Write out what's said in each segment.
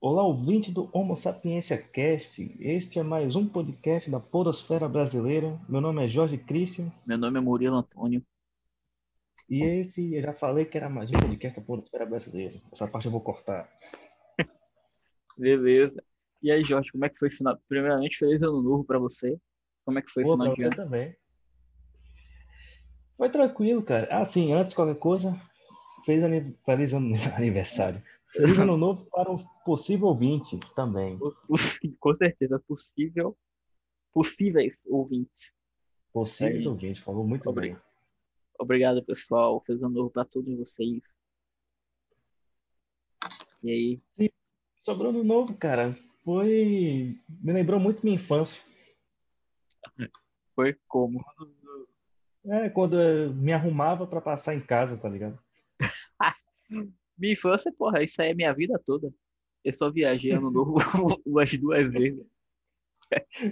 Olá, ouvinte do Homo Sapiência Cast. Este é mais um podcast da Podosfera Brasileira. Meu nome é Jorge Christian. Meu nome é Murilo Antônio. E esse, eu já falei que era mais um podcast da Podosfera Brasileira. Essa parte eu vou cortar. Beleza. E aí, Jorge, como é que foi o final? Primeiramente, feliz ano novo para você. Como é que foi o Pô, final pra de você ano? também. Foi tranquilo, cara. Ah, sim, antes de qualquer coisa, feliz, aniversário. Feliz ano novo para o possível ouvinte também. Com certeza, possível, possíveis ouvintes. Possíveis Aí. ouvintes, falou muito Obri- bem. Obrigado, pessoal. Feliz ano novo para todos vocês. E aí, Sobre o ano novo, cara, foi. Me lembrou muito minha infância. foi como? É, quando eu me arrumava para passar em casa, tá ligado? Minha infância, porra, isso aí é minha vida toda. Eu só viajei ano novo umas duas vezes.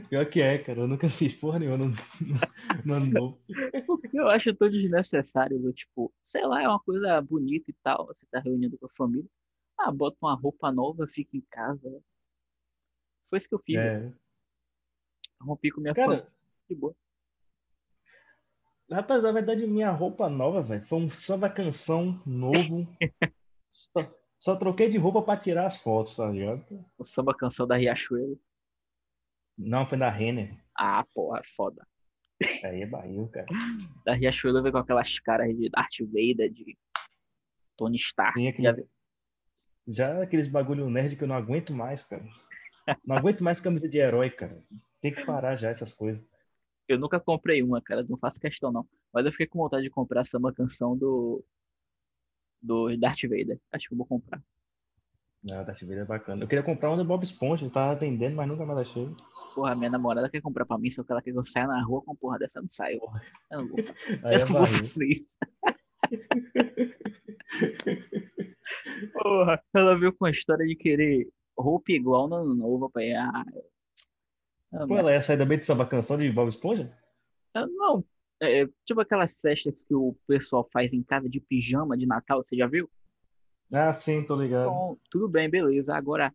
Pior que é, cara. Eu nunca fiz porra nenhuma no, no ano novo. Eu acho tão desnecessário, tipo, sei lá, é uma coisa bonita e tal, você tá reunindo com a família. Ah, bota uma roupa nova, fica em casa. Foi isso que eu fiz, É. rompi com minha família Cara, de boa. rapaz, na verdade, minha roupa nova, velho, foi um samba canção novo. Só, só troquei de roupa para tirar as fotos, tá ligado? O samba canção da Riachuelo. Não, foi da Renner. Ah, porra, foda. Aí é barril, cara. Da Riachuelo veio com aquelas caras de Darth Vader, de Tony Stark. Sim, já aqueles, viu? já aqueles bagulho nerd que eu não aguento mais, cara. Não aguento mais camisa de herói, cara. Tem que parar já essas coisas. Eu nunca comprei uma, cara, não faço questão não. Mas eu fiquei com vontade de comprar a samba canção do, do Darth Vader. Acho que eu vou comprar. Não, Darth Vader é bacana. Eu queria comprar um do Bob Esponja, tava vendendo, mas nunca mais achei. Porra, minha namorada quer comprar pra mim, só que ela quer que eu saia na rua com porra dessa, eu não saio. Eu não vou, Aí eu é vou isso. Porra, ela veio com a história de querer roupa igual no ano novo, pai. Ah, Pô, ela ia sair também de samba canção de Bob Esponja? eu não. É, tipo aquelas festas que o pessoal faz em casa de pijama de Natal, você já viu? Ah, sim, tô ligado. Então, tudo bem, beleza. Agora,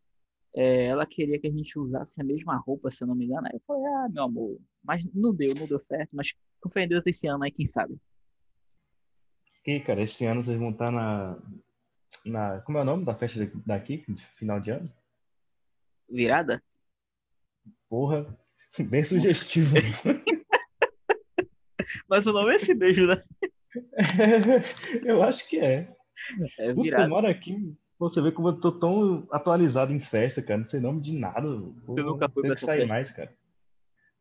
é, ela queria que a gente usasse a mesma roupa, se eu não me engano. Aí eu falei, ah, meu amor, mas não deu, não deu certo. Mas com fé em Deus esse ano aí, quem sabe? Que, cara, esse ano vocês vão estar na, na. Como é o nome da festa daqui, final de ano? Virada? Porra, bem sugestivo. Mas o nome é esse beijo, né? Eu acho que é. É Putz, eu moro aqui. Você vê como eu tô tão atualizado em festa, cara. Não sei nome de nada. Pô, Você nunca foi tem pra que sair festa? mais, cara.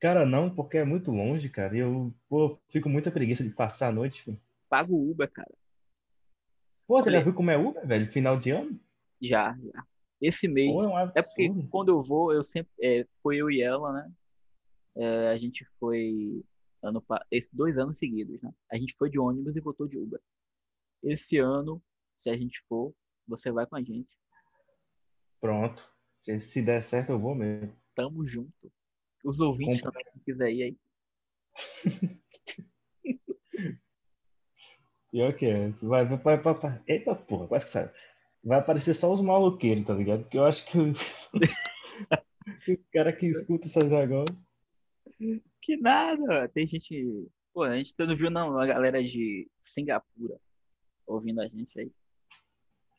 Cara, não, porque é muito longe, cara. E eu pô, fico muita preguiça de passar a noite. filho. Paga o Uber, cara. Pô, você já viu como é Uber, velho? Final de ano? Já, já. Esse mês. Pô, é um É porque quando eu vou, eu sempre. É, foi eu e ela, né? É, a gente foi. Ano, pa- esse, dois anos seguidos, né? A gente foi de ônibus e voltou de Uber. Esse ano, se a gente for, você vai com a gente. Pronto. Se, der certo, eu vou mesmo. Tamo junto. Os ouvintes Compra. também, se quiser ir aí. Pior que é. Vai, vai, vai, vai. Eita porra, quase que sai. Vai aparecer só os maloqueiros, tá ligado? Porque eu acho que o, o cara que escuta essas negócios. Que nada, tem gente. Pô, a gente não viu, não, a galera de Singapura ouvindo a gente aí.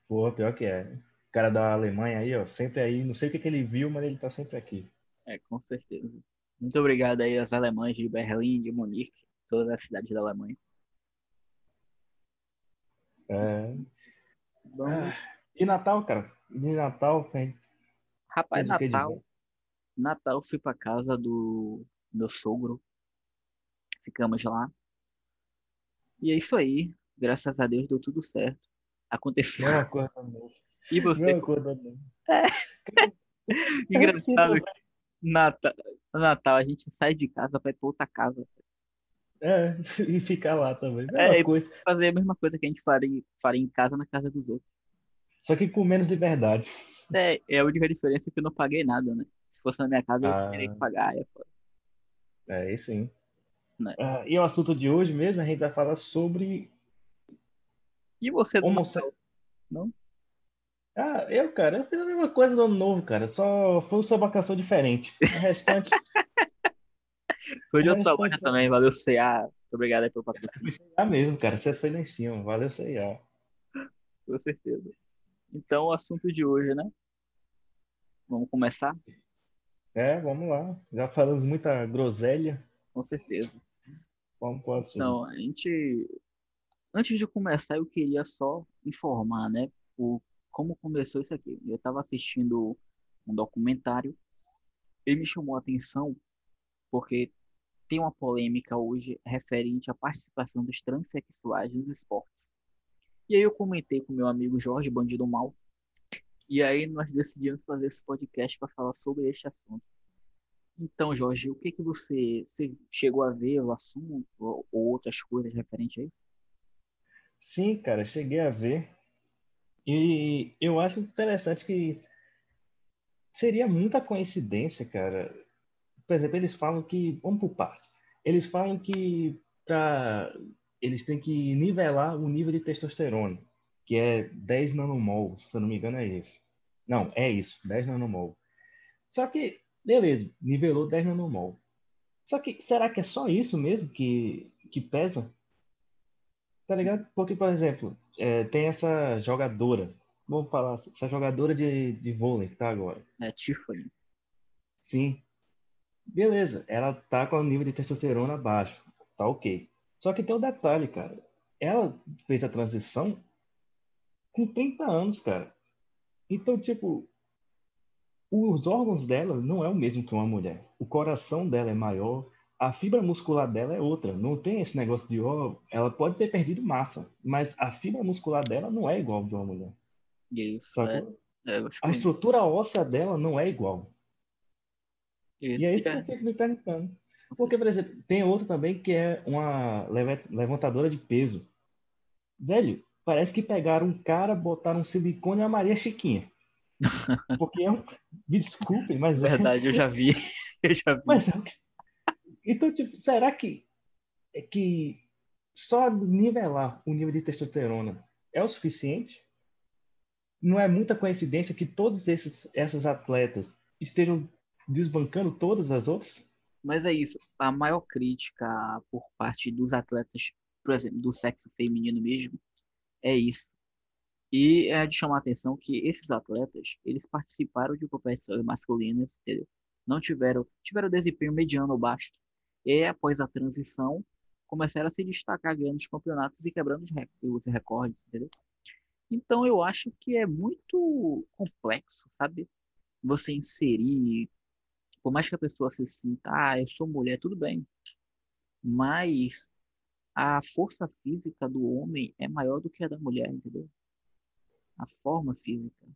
Porra, pior que é. O cara da Alemanha aí, ó, sempre aí. Não sei o que, que ele viu, mas ele tá sempre aqui. É, com certeza. Muito obrigado aí aos alemães de Berlim, de Munique, todas as cidades da Alemanha. É. Vamos- Ah, E Natal, cara? De Natal, velho. Rapaz, Natal. bom? Natal fui pra casa do meu sogro. Ficamos lá. E é isso aí. Graças a Deus deu tudo certo. Aconteceu. Não. E você? Mesma coisa não. Engraçado. que Natal, Natal, a gente sai de casa ir pra outra casa. É, e ficar lá também. Mesma É, coisa. Fazer a mesma coisa que a gente faria, faria em casa na casa dos outros. Só que com menos liberdade. É, é a única diferença é que eu não paguei nada, né? Se fosse na minha casa, eu Ah. teria que pagar. É foda. É, aí sim. Né? Ah, e o assunto de hoje mesmo, a gente vai falar sobre E você do homosse... Não? Ah, eu, cara, eu fiz a mesma coisa no ano novo, cara. Só foi uma vacação diferente. O restante. Foi de outra loja restante também, valeu, CA. Muito obrigado aí pelo patrocínio, foi C&A mesmo, cara. Você foi lá em cima. Valeu, C&A. com certeza. Então, o assunto de hoje, né? Vamos começar? É, vamos lá. Já falamos muita groselha. Com certeza. Vamos pro assunto. Então, a gente. Antes de começar, eu queria só informar, né? O, como começou isso aqui. Eu estava assistindo um documentário e me chamou a atenção porque tem uma polêmica hoje referente à participação dos transexuais nos esportes. E aí eu comentei com meu amigo Jorge Bandido Mal, e aí nós decidimos fazer esse podcast para falar sobre este assunto. Então, Jorge, o que que você, você chegou a ver o assunto ou, ou outras coisas referentes a isso? Sim, cara, cheguei a ver. E eu acho interessante que seria muita coincidência, cara. Por exemplo, eles falam que. Vamos por parte. Eles falam que pra, eles têm que nivelar o nível de testosterona, que é 10 nanomol, se eu não me engano, é isso. Não, é isso, 10 nanomol. Só que, beleza, nivelou 10 nanomol. Só que será que é só isso mesmo que, que pesa? Tá ligado? Porque, por exemplo, é, tem essa jogadora, vamos falar, essa jogadora de, de vôlei que tá agora. É Tiffany. Sim. Beleza, ela tá com o nível de testosterona baixo. Tá ok. Só que tem um detalhe, cara. Ela fez a transição com 30 anos, cara. Então, tipo, os órgãos dela não é o mesmo que uma mulher. O coração dela é maior, a fibra muscular dela é outra. Não tem esse negócio de, ó, ela pode ter perdido massa, mas a fibra muscular dela não é igual de uma mulher. Isso, é, é, A que- estrutura óssea dela não é igual. isso E é isso que é- eu fico me perguntando. Porque, por exemplo, tem outra também que é uma levantadora de peso. Velho, parece que pegaram um cara, botaram um silicone e a Maria Chiquinha. Porque é um. Me desculpem, mas é. Verdade, eu já vi. Eu já vi. Mas é Então, tipo, será que, é que só nivelar o nível de testosterona é o suficiente? Não é muita coincidência que todos esses essas atletas estejam desbancando todas as outras? Mas é isso. A maior crítica por parte dos atletas, por exemplo, do sexo feminino mesmo, é isso. E é de chamar a atenção que esses atletas, eles participaram de competições masculinas, entendeu? Não tiveram, tiveram desempenho mediano ou baixo. E após a transição, começaram a se destacar ganhando os campeonatos e quebrando os rec- os recordes, entendeu? Então eu acho que é muito complexo, sabe? Você inserir por mais que a pessoa se sinta, ah, eu sou mulher, tudo bem. Mas a força física do homem é maior do que a da mulher, entendeu? A forma física.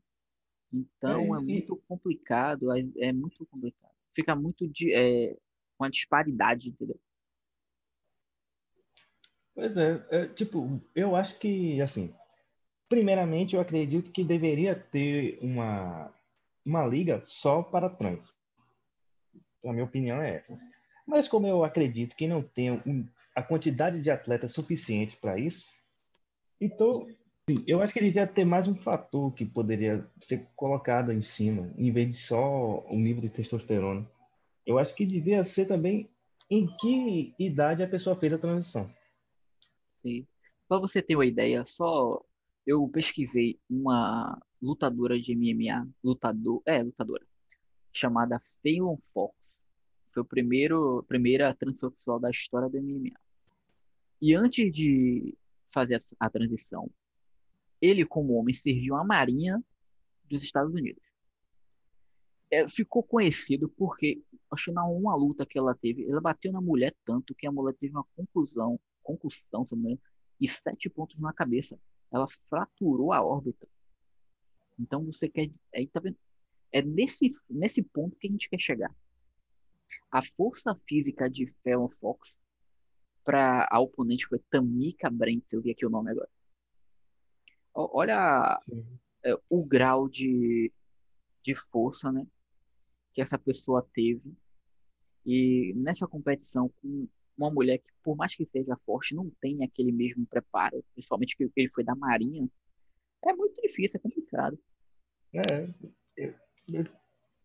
Então É, é, muito complicado, é, é muito complicado. Fica muito de, é, com a disparidade, entendeu? Pois é, é, tipo, eu acho que, assim, primeiramente eu acredito que deveria ter uma, uma liga só para trans. A minha opinião é essa. Mas como eu acredito que não tem um- a quantidade de atletas suficiente para isso, então, sim, eu acho que devia ter mais um fator que poderia ser colocado em cima, em vez de só o nível de testosterona. Eu acho que devia ser também em que idade a pessoa fez a transição. Sim. Para você ter uma ideia, só eu pesquisei uma lutadora de MMA, lutador, é, lutadora, chamada Fallon Fox. Foi o primeiro, primeira transexual da história do MMA. E antes de fazer a, transição, ele como homem serviu a Marinha dos Estados Unidos. É, ficou conhecido porque, acho que na uma luta que ela teve, ela bateu na mulher tanto que a mulher teve uma conclusão, concussão, engano, e sete pontos na cabeça. Ela fraturou a órbita. Então você quer. Aí tá vendo? É nesse, nesse ponto que a gente quer chegar. A força física de Fallon Fox para a oponente foi Tamika Brents, eu vi aqui o nome agora. Ó- Olha é, o grau de, de força, né, que essa pessoa teve. E nessa competição com uma mulher que, por mais que seja forte, não tem aquele mesmo preparo, principalmente que ele foi da Marinha, é muito difícil, é complicado. É, eu, eu,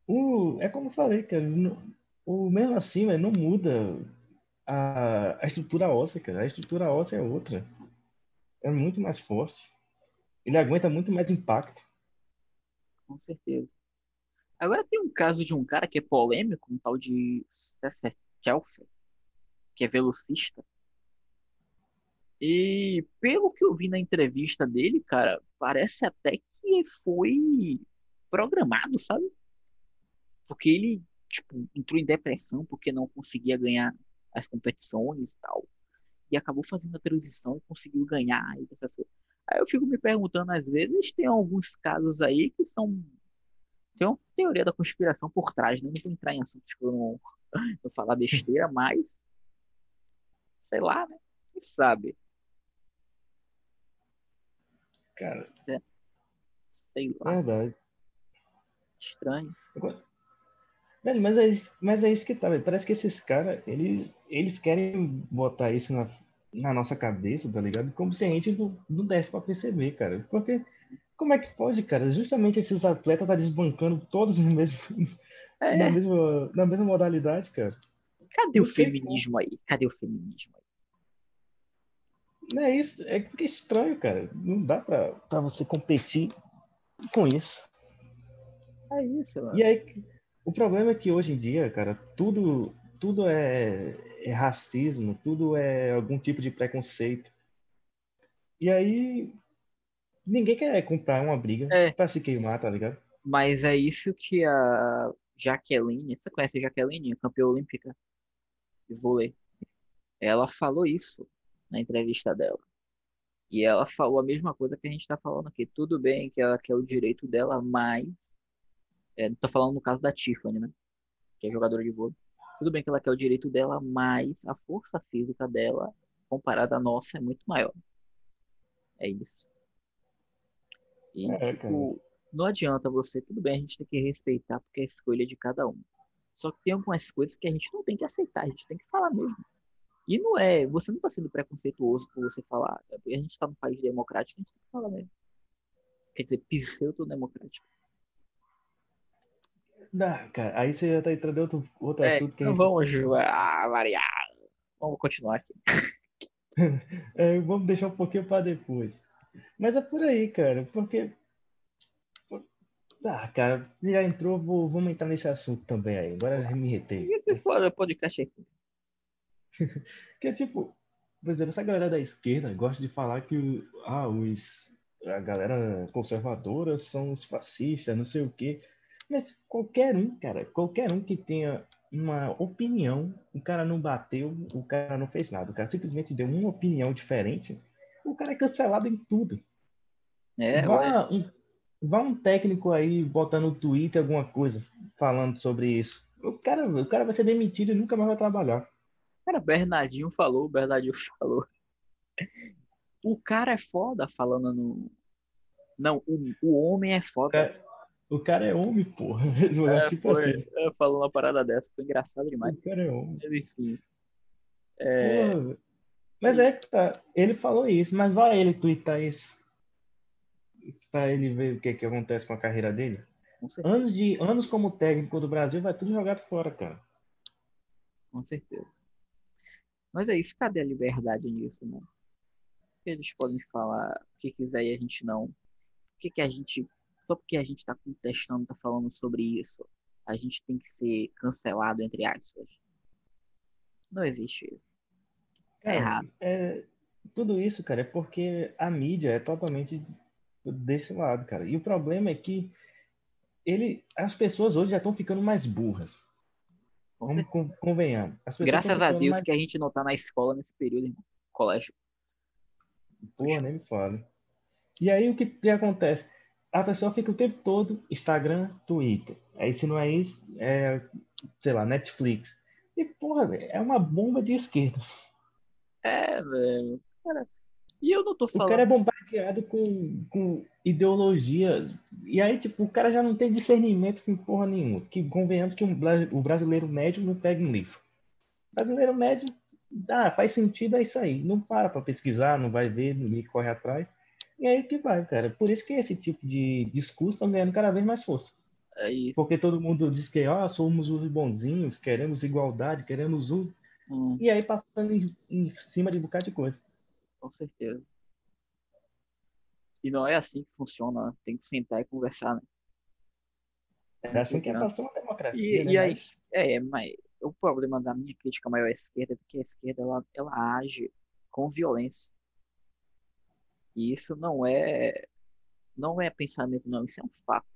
o, é como eu falei, cara. o mesmo assim, não muda a, a estrutura óssea, cara. A estrutura óssea é outra. É muito mais forte. Ele aguenta muito mais impacto. Com certeza. Agora tem um caso de um cara que é polêmico, um tal de César Chelfer, que é velocista. E pelo que eu vi na entrevista dele, cara, parece até que foi programado, sabe? Porque ele, tipo, entrou em depressão porque não conseguia ganhar as competições e tal. E acabou fazendo a transição e conseguiu ganhar. Aí eu fico me perguntando, às vezes, tem alguns casos aí que são. Tem uma teoria da conspiração por trás, né? Não vou entrar em assuntos que eu não, não falar besteira, mas. Sei lá, né? Quem sabe? Cara. É. Sei lá. Verdade. Estranho. Velho, mas é isso, mas é isso que tá, velho. Parece que esses caras, eles, eles querem botar isso na, na nossa cabeça, tá ligado? Como se a gente não, não desse pra perceber, cara. Porque como é que pode, cara? Justamente esses atletas tá desbancando todos no mesmo, é. na, mesma, na mesma modalidade, cara. Cadê o feminismo aí? Cadê o feminismo aí? Não é isso, é que é estranho, cara. Não dá pra, pra você competir com isso. É isso, mano. E aí, o problema é que hoje em dia, cara, tudo, tudo é, é racismo, tudo é algum tipo de preconceito. E aí, ninguém quer comprar uma briga é. pra se queimar, tá ligado? Mas é isso que a Jaqueline, você conhece a Jaqueline, campeã olímpica de vôlei? Ela falou isso na entrevista dela. E ela falou a mesma coisa que a gente está falando aqui. Tudo bem que ela quer o direito dela, mas é, tô falando no caso da Tiffany, né? Que é jogadora de vôlei. Tudo bem que ela quer o direito dela, mas a força física dela, comparada à nossa, é muito maior. É isso. E, é, tipo, não adianta você, tudo bem, a gente tem que respeitar porque é a escolha de cada um. Só que tem algumas coisas que a gente não tem que aceitar, a gente tem que falar mesmo. E não é, você não está sendo preconceituoso por você falar. A gente está num país democrático, a gente tem que falar mesmo. Quer dizer, pseudo-democrático. Não, cara, aí você já tá entrando em outro, outro é, assunto que não vamos ah, variar. Vamos continuar aqui. é, vamos deixar um pouquinho para depois. Mas é por aí, cara, porque. Ah, cara, já entrou, vou, vamos entrar nesse assunto também aí. Agora já me retei. E fora podcast é assim. que é tipo, por exemplo, essa galera da esquerda gosta de falar que ah, os, a galera conservadora são os fascistas, não sei o quê. Mas qualquer um, cara, qualquer um que tenha uma opinião, o cara não bateu, o cara não fez nada. O cara simplesmente deu uma opinião diferente, o cara é cancelado em tudo. É, vá, um, vá um técnico aí botando no Twitter alguma coisa falando sobre isso. O cara, o cara vai ser demitido e nunca mais vai trabalhar. Cara, Bernardinho falou, Bernardinho falou. O cara é foda falando no. Não, o, o homem é foda. Cara, o cara é homem, porra. É, tipo foi, assim. É, falou uma parada dessa, foi engraçado demais. O cara é homem. Mas, enfim. É... mas é que tá. Ele falou isso, mas vai ele twittar isso. Pra ele ver o que, que acontece com a carreira dele. Anos, de, anos como técnico do Brasil vai tudo jogado fora, cara. Com certeza. Mas é isso, cadê a liberdade nisso, né? Eles podem falar o que quiser e a gente não. Por que, que a gente só porque a gente está contestando, está falando sobre isso, a gente tem que ser cancelado, entre aspas. Não existe isso. É, é errado. É, tudo isso, cara, é porque a mídia é totalmente desse lado, cara. E o problema é que ele, as pessoas hoje já estão ficando mais burras. Vamos convenhamos. Graças a Deus mais... que a gente não está na escola nesse período, irmão. Colégio. Porra, nem me fale. E aí o que, que acontece? A pessoa fica o tempo todo Instagram, Twitter. Aí se não é isso, é, sei lá, Netflix. E, porra, é uma bomba de esquerda. É, velho. e eu não tô falando. O cara é bombardeado com, com ideologias. E aí, tipo, o cara já não tem discernimento com porra nenhuma. Que convenhamos que um, o brasileiro médio não pega um livro. O brasileiro médio, ah, faz sentido, é isso aí. Não para pra pesquisar, não vai ver, ninguém corre atrás. E aí que vai, cara. Por isso que esse tipo de discurso está ganhando cada vez mais força. É isso. Porque todo mundo diz que ó, somos os bonzinhos, queremos igualdade, queremos um. Hum, E aí passando em, em cima de um bocado de coisa. com certeza. E não é assim que funciona, né? tem que sentar e conversar, né? É assim que é passar uma democracia, E, né? e aí, Mas- é, mas o problema da minha crítica maior à esquerda é porque a esquerda ela, ela age com violência. E isso não é não é pensamento, não, isso é um fato.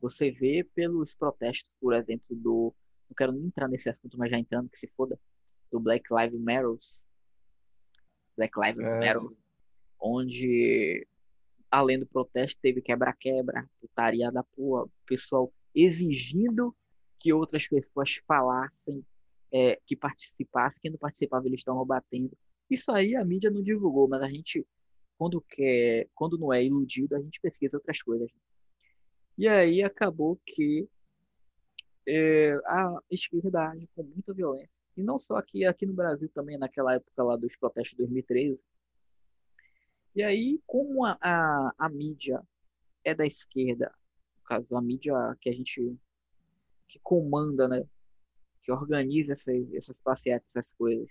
Você vê pelos protestos, por exemplo, do. Não quero nem entrar nesse assunto, mas já entrando, que se foda, do Black Lives Matter. Black Lives É, Matter, onde, além do protesto, teve quebra-quebra, putaria da porra, o pessoal exigindo que outras pessoas falassem, é, que participassem, quem não participava eles estavam batendo. Isso aí a mídia não divulgou, mas a gente, quando quer, quando não é iludido, a gente pesquisa outras coisas. E aí acabou que é, a esquerda age com muita violência. E não só aqui, aqui no Brasil também, naquela época lá dos protestos de 2013. E aí, como a, a, a mídia é da esquerda, no caso, a mídia que a gente que comanda, né? Que organiza essas, essas passeatas, essas coisas.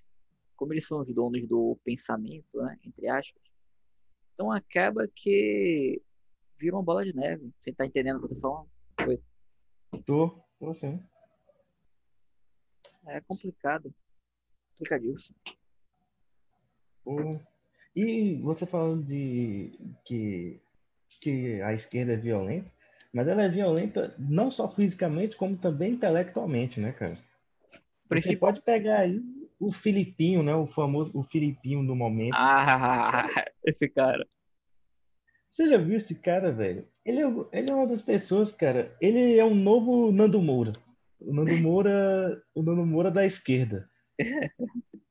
Como eles são os donos do pensamento, né? Entre aspas. Então acaba que vira uma bola de neve. Você tá entendendo o que eu tô falando? Tô, tô sim. É complicado. Complicadíssimo. E você falando de que, que a esquerda é violenta, mas ela é violenta não só fisicamente, como também intelectualmente, né, cara? Você Principal... pode pegar aí o Filipinho, né? O famoso o Filipinho do momento. Ah, esse cara. Você já viu esse cara, velho? Ele é, ele é uma das pessoas, cara. Ele é um novo Nando Moura. O Nando Moura, o Nando Moura da esquerda.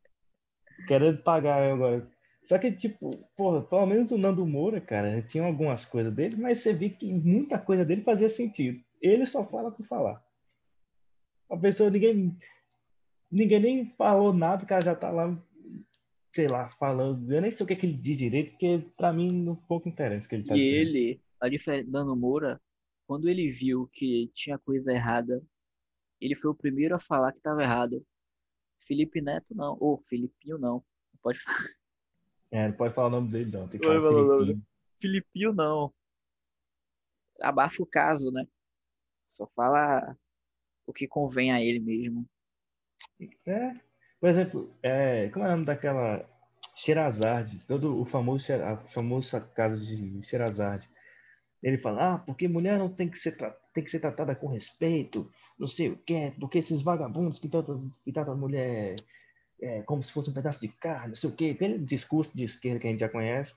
Querendo pagar agora. Só que, tipo, porra, pelo menos o Nando Moura, cara, tinha algumas coisas dele, mas você vê que muita coisa dele fazia sentido. Ele só fala por falar. A pessoa, ninguém, ninguém nem falou nada, o cara já tá lá, sei lá, falando. Eu nem sei o que, é que ele diz direito, porque pra mim um pouco interessa o que ele tá E dizendo. ele, a diferença Dano Moura, quando ele viu que tinha coisa errada, ele foi o primeiro a falar que estava errado. Felipe Neto não, ou Filipinho não. Não pode falar. É, não pode falar o nome dele, não. Tem que falar Filipinho. Filipinho não. Abaixa o caso, né? Só fala o que convém a ele mesmo. É, por exemplo, é, como é o nome daquela Sherazade, todo o famoso, a famosa casa de Sherazade. Ele fala, ah, porque mulher não tem que ser, tem que ser tratada com respeito, não sei o quê, porque esses vagabundos que tratam, que tratam a mulher é, como se fosse um pedaço de carne, não sei o quê, aquele discurso de esquerda que a gente já conhece,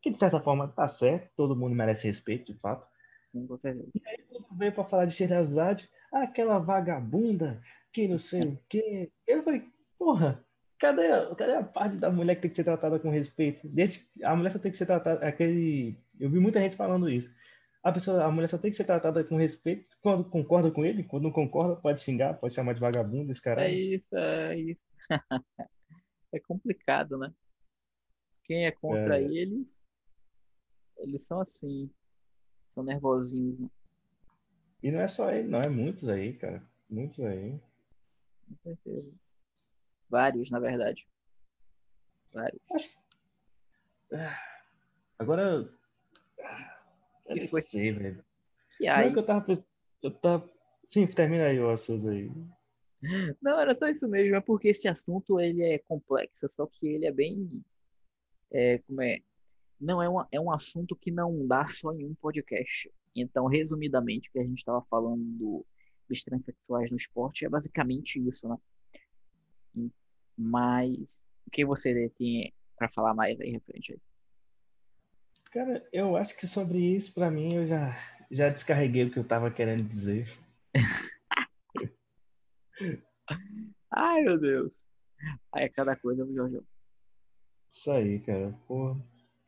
que de certa forma tá certo, todo mundo merece respeito, de fato. Sim, com certeza. Quando veio para falar de Sherazade, ah, aquela vagabunda que não sei o quê. Eu falei, porra, cadê, a- cadê a parte da mulher que tem que ser tratada com respeito? Desde, a mulher só tem que ser tratada, aquele, eu vi muita gente falando isso. A pessoa, a mulher só tem que ser tratada com respeito quando concorda com ele, quando não concorda pode xingar, pode chamar de vagabundo, esse É cara. isso, é isso. É complicado, né? Quem é contra É. eles, eles são assim. São nervosinhos, né? E não é só ele, não, é muitos aí, cara. Muitos aí. Com certeza. Vários, na verdade. Vários. Agora, ah, eu Que foi? sei, velho. Que Não é aí. que eu tava eu tava, sim, termina aí o assunto aí. Não, era só isso mesmo. É porque este assunto ele é complexo, só que ele é bem. É, como é? Não é, uma, é um assunto que não dá só em um podcast. Então, resumidamente, o que a gente estava falando do, dos transexuais no esporte é basicamente isso, né? Mas o que você tem para falar mais aí referente a isso? Cara, eu acho que sobre isso, pra mim, eu já, já descarreguei o que eu tava querendo dizer. Ai, meu Deus. Aí é cada coisa, Jorge? Isso aí, cara. Pô,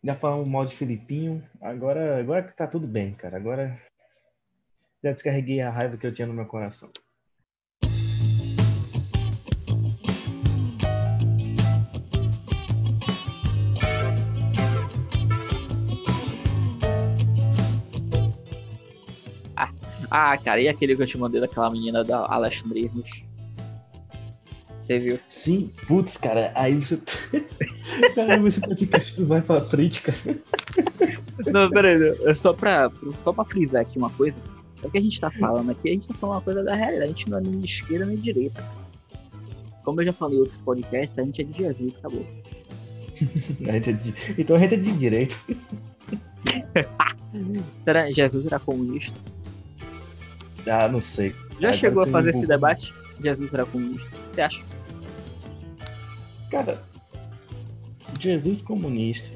já falamos mal de Filipinho. Agora, agora que tá tudo bem, cara. Agora já descarreguei a raiva que eu tinha no meu coração. Ah, ah cara, e aquele que eu te mandei daquela menina da Alexandre Você viu? Sim, putz, cara, aí você. Caramba, esse podcast não vai pra frente, cara. Não, peraí, é só pra, só pra frisar aqui uma coisa. É o que a gente tá falando aqui, a gente tá falando uma coisa da realidade, a gente não é nem de esquerda nem de direita. Como eu já falei em outros podcasts, a gente é de Jesus, acabou. a é de... Então a gente é de direito. Será Jesus era comunista? Ah, não sei. Já chegou a fazer esse debate? Jesus era comunista. Você acha? Cara, Jesus comunista.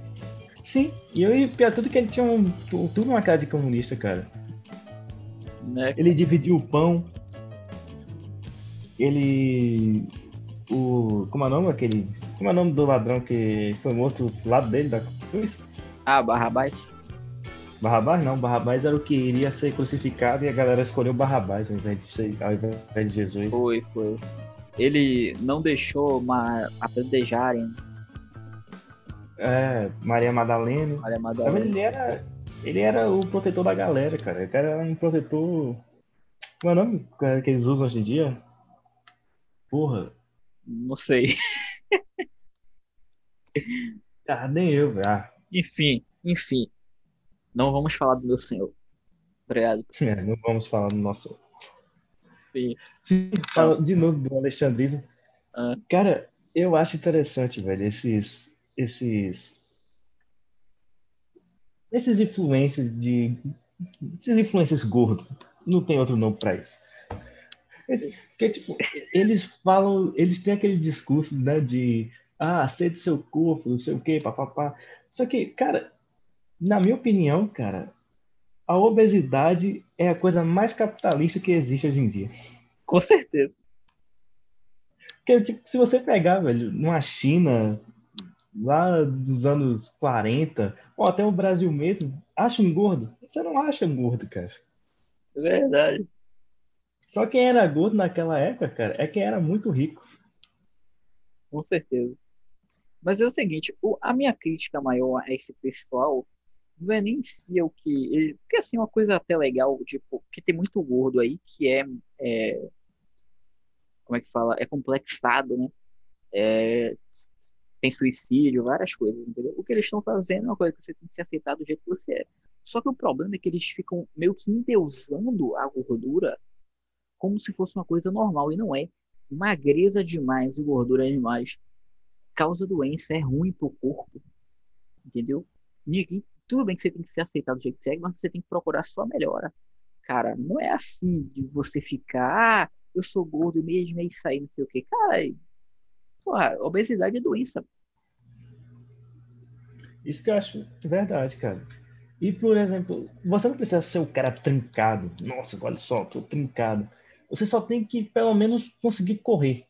Sim, e eu e pior tudo que ele tinha um, tudo uma cara de comunista, cara. Né? Ele dividiu o pão. Ele. O. Como é o nome aquele. Como é o nome do ladrão que foi morto do lado dele da cruz? Ah, Barrabás. Barrabás não, Barrabás era o que iria ser crucificado e a galera escolheu Barrabás ao invés de, ser, ao invés de Jesus. Foi, foi. Ele não deixou uma, apedrejarem. É, Maria Madalena. Maria Madalena. Ele era, ele era o protetor da galera, cara. O cara era um protetor. Qual é o nome que eles usam hoje em dia? Porra. Não sei. ah, nem eu, velho. Ah. Enfim, enfim. Não vamos falar do meu senhor. Obrigado. É, não vamos falar do nosso. Sim. Sim, fala de novo do alexandrismo. Ah. Cara, eu acho interessante, velho, esses. Esses. Esses influências de. Esses influências gordos. Não tem outro nome pra isso. Porque, tipo, eles falam, eles têm aquele discurso, né, de ah, aceite seu corpo, não sei o quê, papapá. Só que, cara, na minha opinião, cara, a obesidade é a coisa mais capitalista que existe hoje em dia. Com certeza. Porque, tipo, se você pegar, velho, numa China, lá dos anos 40, ou até o Brasil mesmo, acha um gordo? Você não acha um gordo, cara. É verdade. Só quem era gordo naquela época, cara, é quem era muito rico. Com certeza. Mas é o seguinte, o, a minha crítica maior a esse pessoal não é nem se é o que. Ele, porque assim, uma coisa até legal, tipo, que tem muito gordo aí, que é, é como é que fala? É complexado, né? É, tem suicídio, várias coisas, entendeu? O que eles estão fazendo é uma coisa que você tem que se aceitar do jeito que você é. Só que o problema é que eles ficam meio que endeusando a gordura como se fosse uma coisa normal, e não é. Magreza demais e gordura demais causa doença, é ruim pro corpo, entendeu? Ninguém tudo bem que você tem que se aceitar do jeito que você é, mas você tem que procurar sua melhora. Cara, não é assim de você ficar, ah, eu sou gordo mesmo, é isso aí, não sei o quê. Cara, porra, obesidade é doença. Isso que eu acho verdade, cara. E, por exemplo, você não precisa ser o cara trincado. Nossa, olha só, tô trincado. Você só tem que, pelo menos, conseguir correr.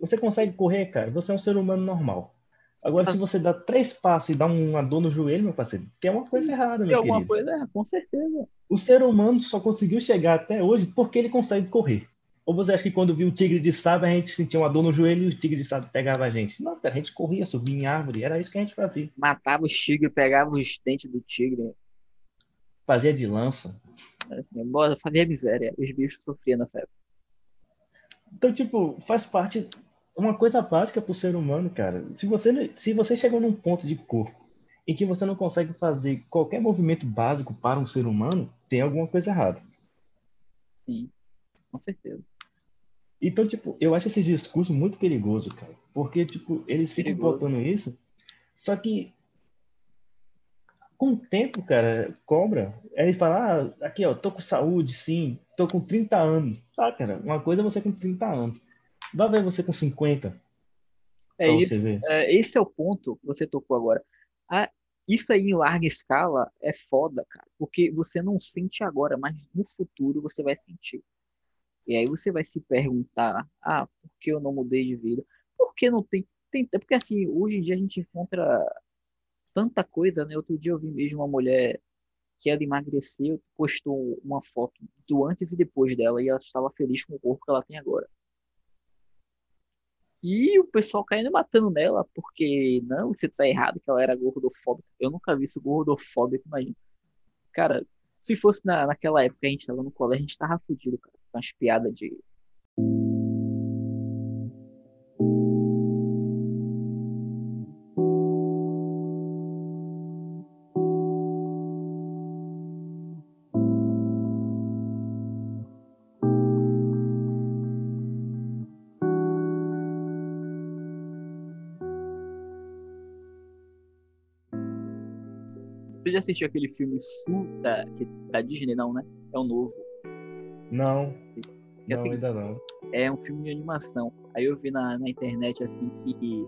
Você consegue correr, cara? Você é um ser humano normal. Agora, se você dá três passos e dá uma dor no joelho, meu parceiro, tem uma coisa errada, meu Tem alguma querido. coisa errada, com certeza. O ser humano só conseguiu chegar até hoje porque ele consegue correr. Ou você acha que quando viu o tigre de sábio, a gente sentia uma dor no joelho e o tigre de sábio pegava a gente? Não, cara, a gente corria, subia em árvore, era isso que a gente fazia. Matava os tigres, pegava os dentes do tigre. Fazia de lança. É, fazia miséria. Os bichos sofriam nessa época. Então, tipo, faz parte uma coisa básica para o ser humano, cara. Se você, se você chegou num ponto de corpo em que você não consegue fazer qualquer movimento básico para um ser humano, tem alguma coisa errada. Sim, com certeza. Então, tipo, eu acho esse discurso muito perigoso, cara. Porque, tipo, eles ficam perigoso. botando isso, só que com o tempo, cara, cobra. Aí eles falam, ah, aqui, ó, tô com saúde, sim, tô com 30 anos. Tá, cara, uma coisa é você com 30 anos. Vai ver você com 50. É isso, é, esse é o ponto que você tocou agora. A, isso aí em larga escala é foda, cara. Porque você não sente agora, mas no futuro você vai sentir. E aí você vai se perguntar, ah, por que eu não mudei de vida? Por que não tem... tem porque assim, hoje em dia a gente encontra tanta coisa, né? Outro dia eu vi mesmo uma mulher que ela emagreceu, postou uma foto do antes e depois dela e ela estava feliz com o corpo que ela tem agora. E o pessoal caindo matando nela, porque não, você tá errado que ela era gordofóbica. Eu nunca vi isso gordofóbico, imagina. Cara, Se fosse na, naquela época a gente tava no colégio, a gente tava fudido, cara. As piadas de. Você já assistiu aquele filme Sul que- da Disney, não, né? É o novo. Não, é não, seguinte, ainda não. é um filme de animação. Aí eu vi na, na internet assim que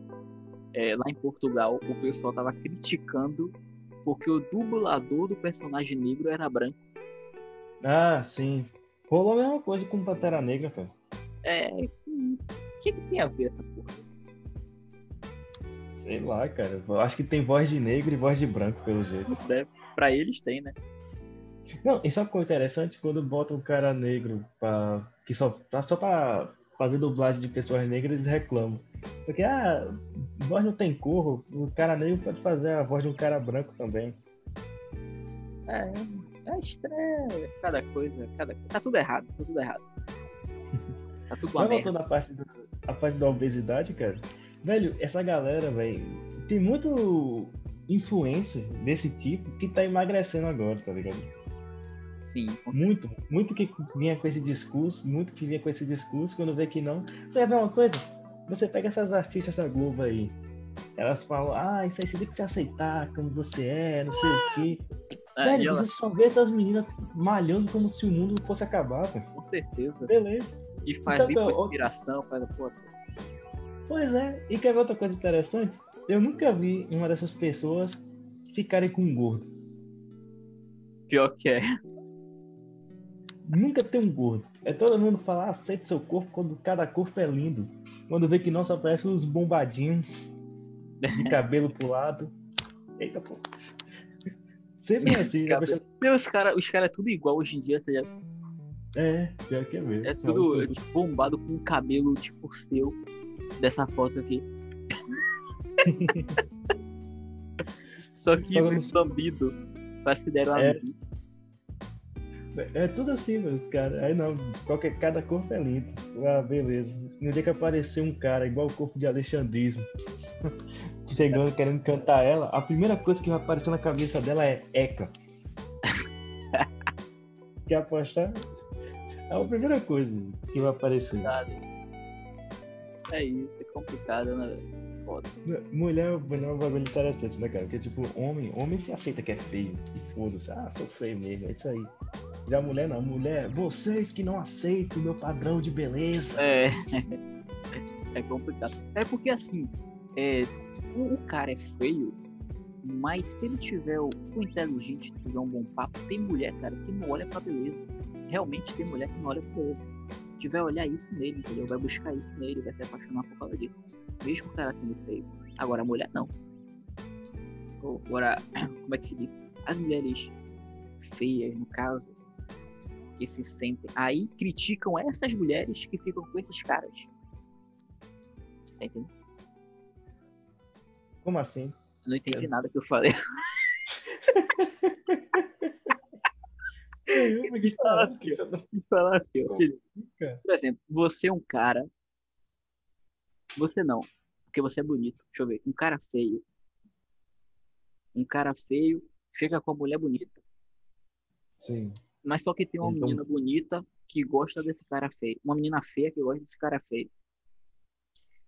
é, lá em Portugal o pessoal tava criticando porque o dublador do personagem negro era branco. Ah, sim. Rolou a mesma coisa com Pantera Negra, cara. É. O que, que tem a ver essa porra? Sei lá, cara. Acho que tem voz de negro e voz de branco, pelo jeito. Né? Pra eles tem, né? Não, e sabe o que é interessante? Quando bota um cara negro pra, que só, pra- só pra fazer dublagem de pessoas negras, eles reclamam. Porque, ah, voz não tem cor, o cara negro pode fazer a voz de um cara branco também. É, é estranho. Cada coisa, cada Tá tudo errado, tá tudo errado. Tá tudo Mas voltando à parte, do, a parte da obesidade, cara. Velho, essa galera, velho, tem muito influência desse tipo que tá emagrecendo agora, tá ligado? Sim, Muito, muito que vinha com esse discurso, muito que vinha com esse discurso, quando vê que não. Foi a mesma coisa. Você pega essas artistas da Globo aí, elas falam, ah, isso aí você tem que se aceitar como você é, não sei o quê. É, Velho, ela- você só vê essas meninas malhando como se o mundo fosse acabar, velho. com certeza. Beleza. E faz é o- inspiração, faz a porra. Pois é, e quer ver outra coisa interessante? Eu nunca vi uma dessas pessoas ficarem com um gordo. Pior que é. Nunca tem um gordo. É todo mundo falar, aceite seu corpo quando cada corpo é lindo. Quando vê que não, só aparece uns bombadinhos de cabelo pro lado. Eita, pô. Sempre é assim. Cabelo. Os caras os cara é tudo igual hoje em dia, tá ligado? É, pior que é mesmo. É tudo tipo, bombado com um cabelo tipo seu. Dessa foto aqui. Só que Só um lambido. Parece que deram a É. luz. É tudo assim, meus caras. Aí não, qualquer, cada corpo é lindo. Ah, beleza. No dia que apareceu um cara igual o corpo de Alexandrismo, chegando querendo cantar ela, a primeira coisa que vai aparecer na cabeça dela é Eca. Quer apostar? É a primeira coisa que vai aparecer. É isso, é complicado, né? Foda. Mulher, mulher é um bagulho interessante, né, cara? Porque, tipo, homem, homem se aceita que é feio. E foda-se. Ah, sou feio mesmo, é isso aí. Já mulher não, mulher, vocês que não aceitam o meu padrão de beleza. É. É complicado. É porque assim, é, o, cara é feio, mas se ele tiver, for inteligente, tiver um bom papo, tem mulher, cara, que não olha pra beleza. Realmente tem mulher que não olha pra beleza. Que vai olhar isso nele, entendeu? Vai buscar isso nele, vai se apaixonar por causa disso. Mesmo o cara sendo feio. Agora a mulher não. Agora, como é que se diz? As mulheres feias, no caso, que se sentem. Aí criticam essas mulheres que ficam com esses caras. Tá entendendo? Como assim? Eu não entendi nada que eu falei. Nenhuma que falar, que você tá- Vou falar assim, ó. Por exemplo, você é um cara. Você não, porque você é bonito. Deixa eu ver. Um cara feio. Um cara feio fica com a mulher bonita. Sim. Mas só que tem uma Então- menina bonita que gosta desse cara feio. Uma menina feia que gosta desse cara feio.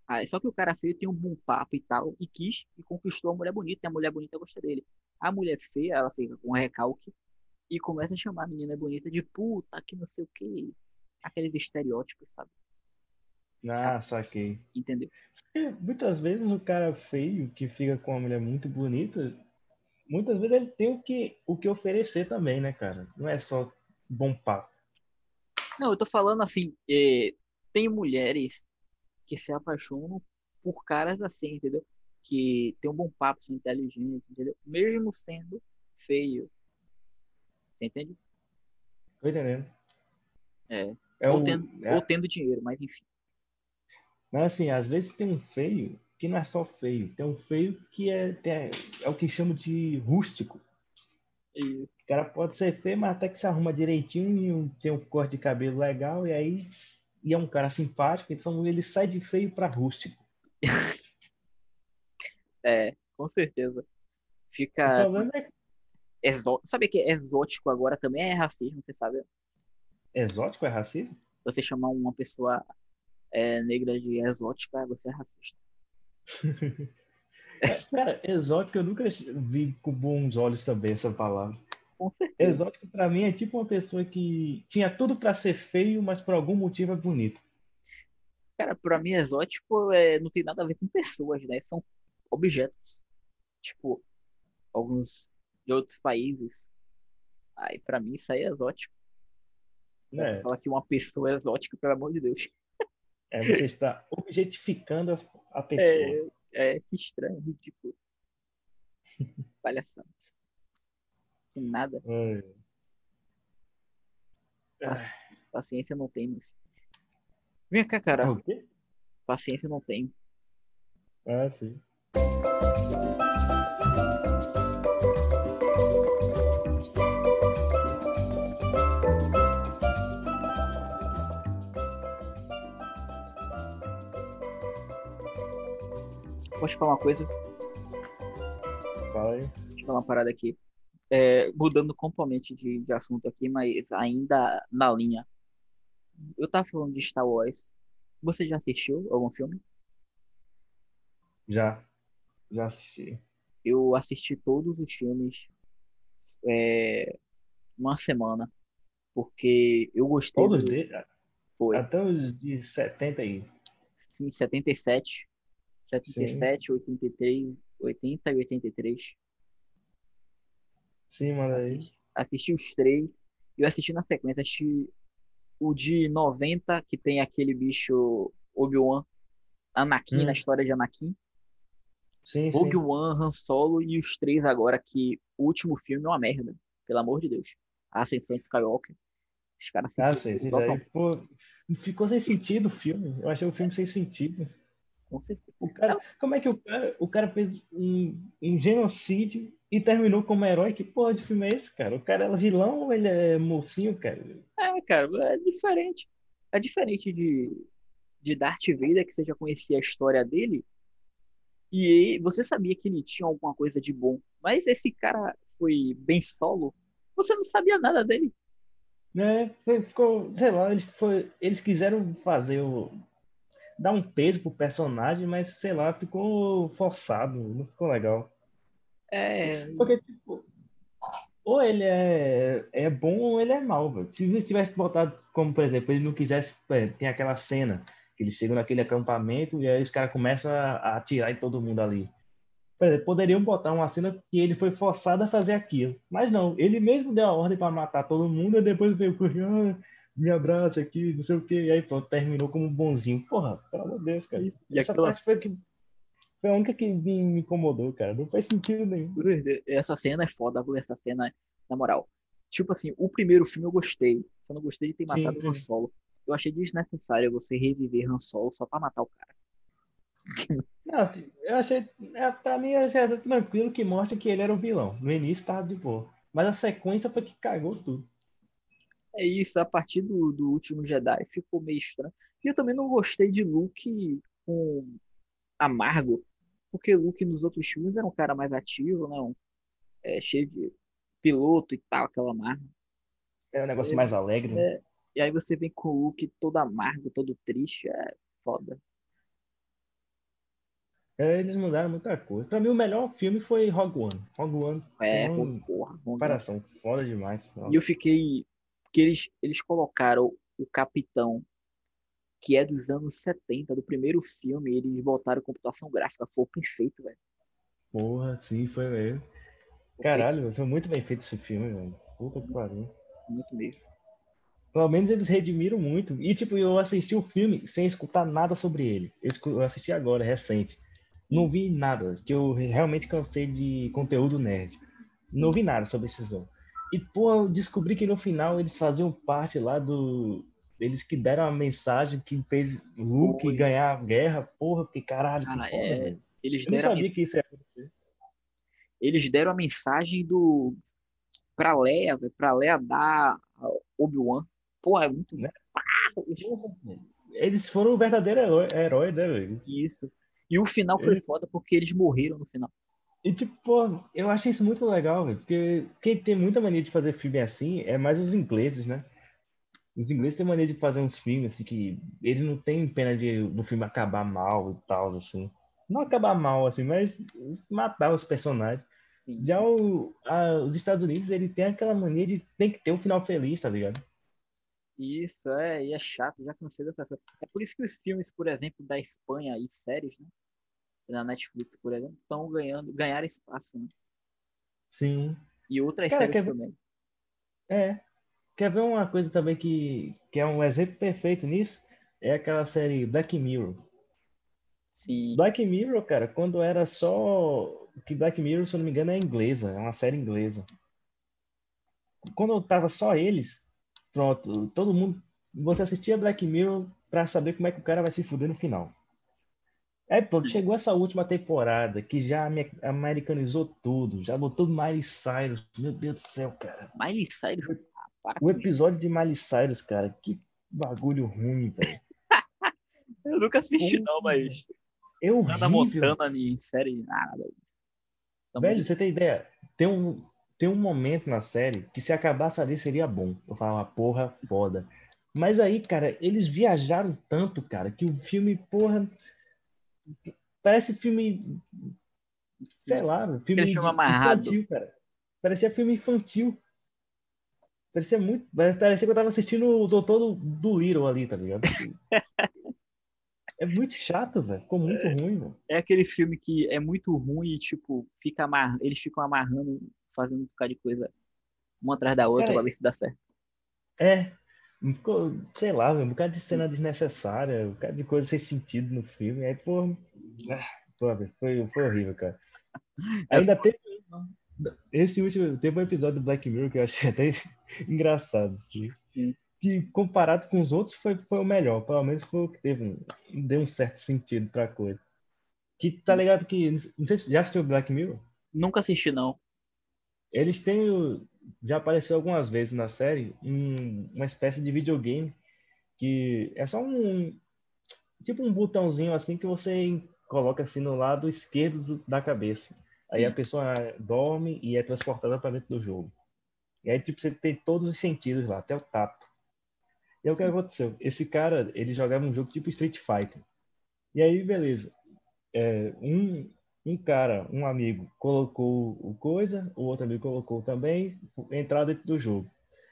Ah, só que o cara feio tem um bom papo e tal, e quis e conquistou a mulher bonita, e a mulher bonita gosta dele. A mulher feia, ela fica com um recalque e começa a chamar a menina bonita de puta, que não sei o que. Aqueles estereótipos, sabe? Ah, saquei. Entendeu? Muitas vezes o cara feio que fica com uma mulher muito bonita, muitas vezes ele tem o que, o que oferecer também, né, cara? Não é só bom papo. Não, eu tô falando assim, é, tem mulheres que se apaixonam por caras assim, entendeu? Que tem um bom papo, são inteligentes, entendeu? Mesmo sendo feio. Você entende? Tô entendendo. É. É ou, tendo, é- ou tendo dinheiro, mas enfim. Mas assim, às vezes tem um feio que não é só feio, tem um feio que é, tem- é o que chama de rústico. Isso. O cara pode ser feio, mas até que se arruma direitinho, tem um corte de cabelo legal, e aí e é um cara simpático, então ele sai de feio para rústico. É, com certeza. O Fica. problema é Exó... Sabe que exótico agora também é racismo, você sabe? exótico, é racismo? Você chamar uma pessoa é, negra de exótica, você é racista. É, Cara, exótico eu nunca vi com bons olhos também essa palavra. Exótico pra mim é tipo uma pessoa que tinha tudo pra ser feio, mas por algum motivo é bonito. Cara, pra mim, exótico é, não tem nada a ver com pessoas, né? São objetos. Tipo, alguns de outros países. Aí, pra mim, isso aí é exótico. Você Né? fala que uma pessoa é exótica, pelo amor de Deus. É, você está objetificando a- a pessoa. É, é que estranho, ridículo. Palhaçada. Sem nada. Ai. Paci- Paciência não tem, mas. Vem cá, cara. O quê? Paciência não tem. Ah, sim. Posso te falar uma coisa? Fala aí. Deixa eu falar uma parada aqui. É, mudando completamente de, de assunto aqui, mas ainda na linha. Eu tava falando de Star Wars. Você já assistiu algum filme? Já. Já assisti. Eu assisti todos os filmes é, uma semana. Porque eu gostei Todos do- deles? Foi. Até os de 70 aí. Sim, 77. 77, 83, 80 e 83. Sim, manda aí. Assisti, assisti os três. Eu assisti na sequência. Assisti o de 90, que tem aquele bicho Obi-Wan, Anakin, Hum. na história de Anakin. Sim, sim. Obi-Wan, Han Solo e os três agora, que o último filme é uma merda. Pelo amor de Deus. Ascensão de Skywalker. Os caras se Ah, sim, sim. botam- pô, ficou sem sentido o filme. Eu achei o filme sem sentido. Com certeza. O cara, como é que o cara, o cara fez um, um genocídio e terminou como herói? Que porra de filme é esse, cara? O cara é vilão ou ele é mocinho, cara? É, cara, é diferente. É diferente de, de Darth Vader, que você já conhecia a história dele. E ele- você sabia que ele tinha alguma coisa de bom. Mas esse cara foi bem solo. Você não sabia nada dele. Né? Ficou, sei lá, eles, foi, eles quiseram fazer o. dar um peso pro personagem, mas sei lá, ficou forçado, não ficou legal. É. Porque, tipo, ou ele é, é bom ou ele é mal, velho. Se ele tivesse botado, como por exemplo, ele não quisesse. Tem aquela cena que eles chegam naquele acampamento e aí os caras começam a, a atirar em todo mundo ali. Por exemplo, poderiam botar uma cena que ele foi forçado a fazer aquilo. Mas não, ele mesmo deu a ordem para matar todo mundo e depois veio correndo, ah, me abraça aqui, não sei o quê. E aí pronto, terminou como um bonzinho. Porra, pelo amor de Deus, cara. E Essa aquela- parte foi, que, foi a única que me incomodou, cara. Não faz sentido nenhum. Essa cena é foda? Essa cena, na moral. Tipo assim, o primeiro filme eu gostei. Só não gostei de ter Sim, matado o Han. Solo. Eu achei desnecessário você reviver Han Solo só pra matar o cara. Não, assim, eu achei. é, Pra mim, eu achei até tranquilo que mostra que ele era o vilão. No início tava de boa. Mas a sequência foi que cagou tudo. É isso, a partir do, do último Jedi ficou meio estranho. E eu também não gostei de Luke com amargo, porque Luke nos outros filmes era um cara mais ativo, né? Um, é, cheio de piloto e tal, aquela amarga. É um negócio mais alegre. É. E aí você vem com o Luke todo amargo, todo triste, é foda. É, eles mudaram muita coisa. Pra mim, o melhor filme foi Rogue One. Rogue One É, uma porra, comparação foda demais. E eu fiquei. Que eles, eles colocaram o capitão, que é dos anos 70, do primeiro filme, eles botaram computação gráfica. Foi perfeito, velho. Porra, sim, foi mesmo. Caralho, foi muito bem feito esse filme, velho. Puta que pariu. Muito mesmo. Pelo menos eles redimiram muito. E, tipo, eu assisti o filme sem escutar nada sobre ele. Eu, assisti agora, recente. Não vi nada, que eu realmente cansei de conteúdo nerd. Não vi nada sobre esses jogos. E, pô, eu descobri que no final eles faziam parte lá do. Eles que deram a mensagem que fez Luke Foi. ganhar a guerra. Porra, porque caralho, que Cara, foda, é, velho. Eles Eu não sabia que isso ia acontecer. eles deram a mensagem do. pra Leia, velho, pra Leia dar Obi-Wan. Porra, é muito. Né? Eles foram o verdadeiro herói, herói né, velho? Isso. E o final foi Eles- foda porque eles morreram no final. E tipo, pô, eu acho isso muito legal, velho. Porque quem tem muita mania de fazer filme assim é mais os ingleses, né? Os ingleses têm mania de fazer uns filmes assim que eles não têm pena de do filme acabar mal e tal, assim. Não acabar mal, assim, mas matar os personagens. Sim. Já o, a- os Estados Unidos, ele tem aquela mania de tem que ter um final feliz, tá ligado? Isso, é, e é chato, já cansei dessa coisa. É por isso que os filmes, por exemplo, da Espanha e séries, né? Da Netflix, por exemplo, estão ganhando, ganhar espaço, né? Sim. E outras Cara, séries quer ver- também. É. Quer ver uma coisa também que, que é um exemplo perfeito nisso? É aquela série Black Mirror. Sim, Black Mirror, cara, quando era só. Que Black Mirror, se eu não me engano, é inglesa, é uma série inglesa. Quando tava só eles, pronto, todo mundo. Você assistia Black Mirror pra saber como é que o cara vai se fuder no final. Aí, pronto, chegou essa última temporada que já ame- americanizou tudo, já botou Miley Cyrus. Meu Deus do céu, cara. Miley Cyrus. Ah, O isso. episódio de Miley Cyrus, cara, que bagulho ruim, velho. Eu nunca assisti, Pô, não, mas. É Nada horrível. Montana em série, nada. Velho, você tem ideia? Tem um, tem um momento na série que se acabasse ali seria bom. Eu falava, porra, foda. Mas aí, cara, eles viajaram tanto, cara, que o filme, porra. Parece filme. Sei lá, filme, infantil, cara. Parecia filme infantil. Parecia muito. Parecia que eu tava assistindo o Doutor do, do Little ali, tá ligado? É muito chato, velho. Ficou muito ruim, velho. É aquele filme que é muito ruim e, tipo, fica amar... eles ficam amarrando, fazendo um bocado de coisa uma atrás da outra pra ver se dá certo. É. Ficou, sei lá, um bocado de cena desnecessária, um bocado de coisa sem sentido no filme. Aí, pô. ah, pô, foi, foi horrível, cara. Ainda teve. Esse último. Teve um episódio do Black Mirror que eu achei até engraçado. Assim, Sim. que comparado com os outros foi, foi o melhor. Pelo menos foi o que teve. Deu um certo sentido pra coisa. Que tá ligado que. Não sei se já assistiu Black Mirror? Nunca assisti, não. Eles têm. o- Já apareceu algumas vezes na série um- uma espécie de videogame que é só um. Tipo um botãozinho assim que você coloca assim no lado esquerdo do- da cabeça. Aí a Sim. pessoa dorme e é transportada para dentro do jogo. E aí, tipo, você tem todos os sentidos lá, até o tato. E aí o que aconteceu? Esse cara, ele jogava um jogo tipo Street Fighter. E aí, beleza. É, um, um cara, um amigo, colocou o coisa, o outro amigo colocou também, entrar dentro do jogo.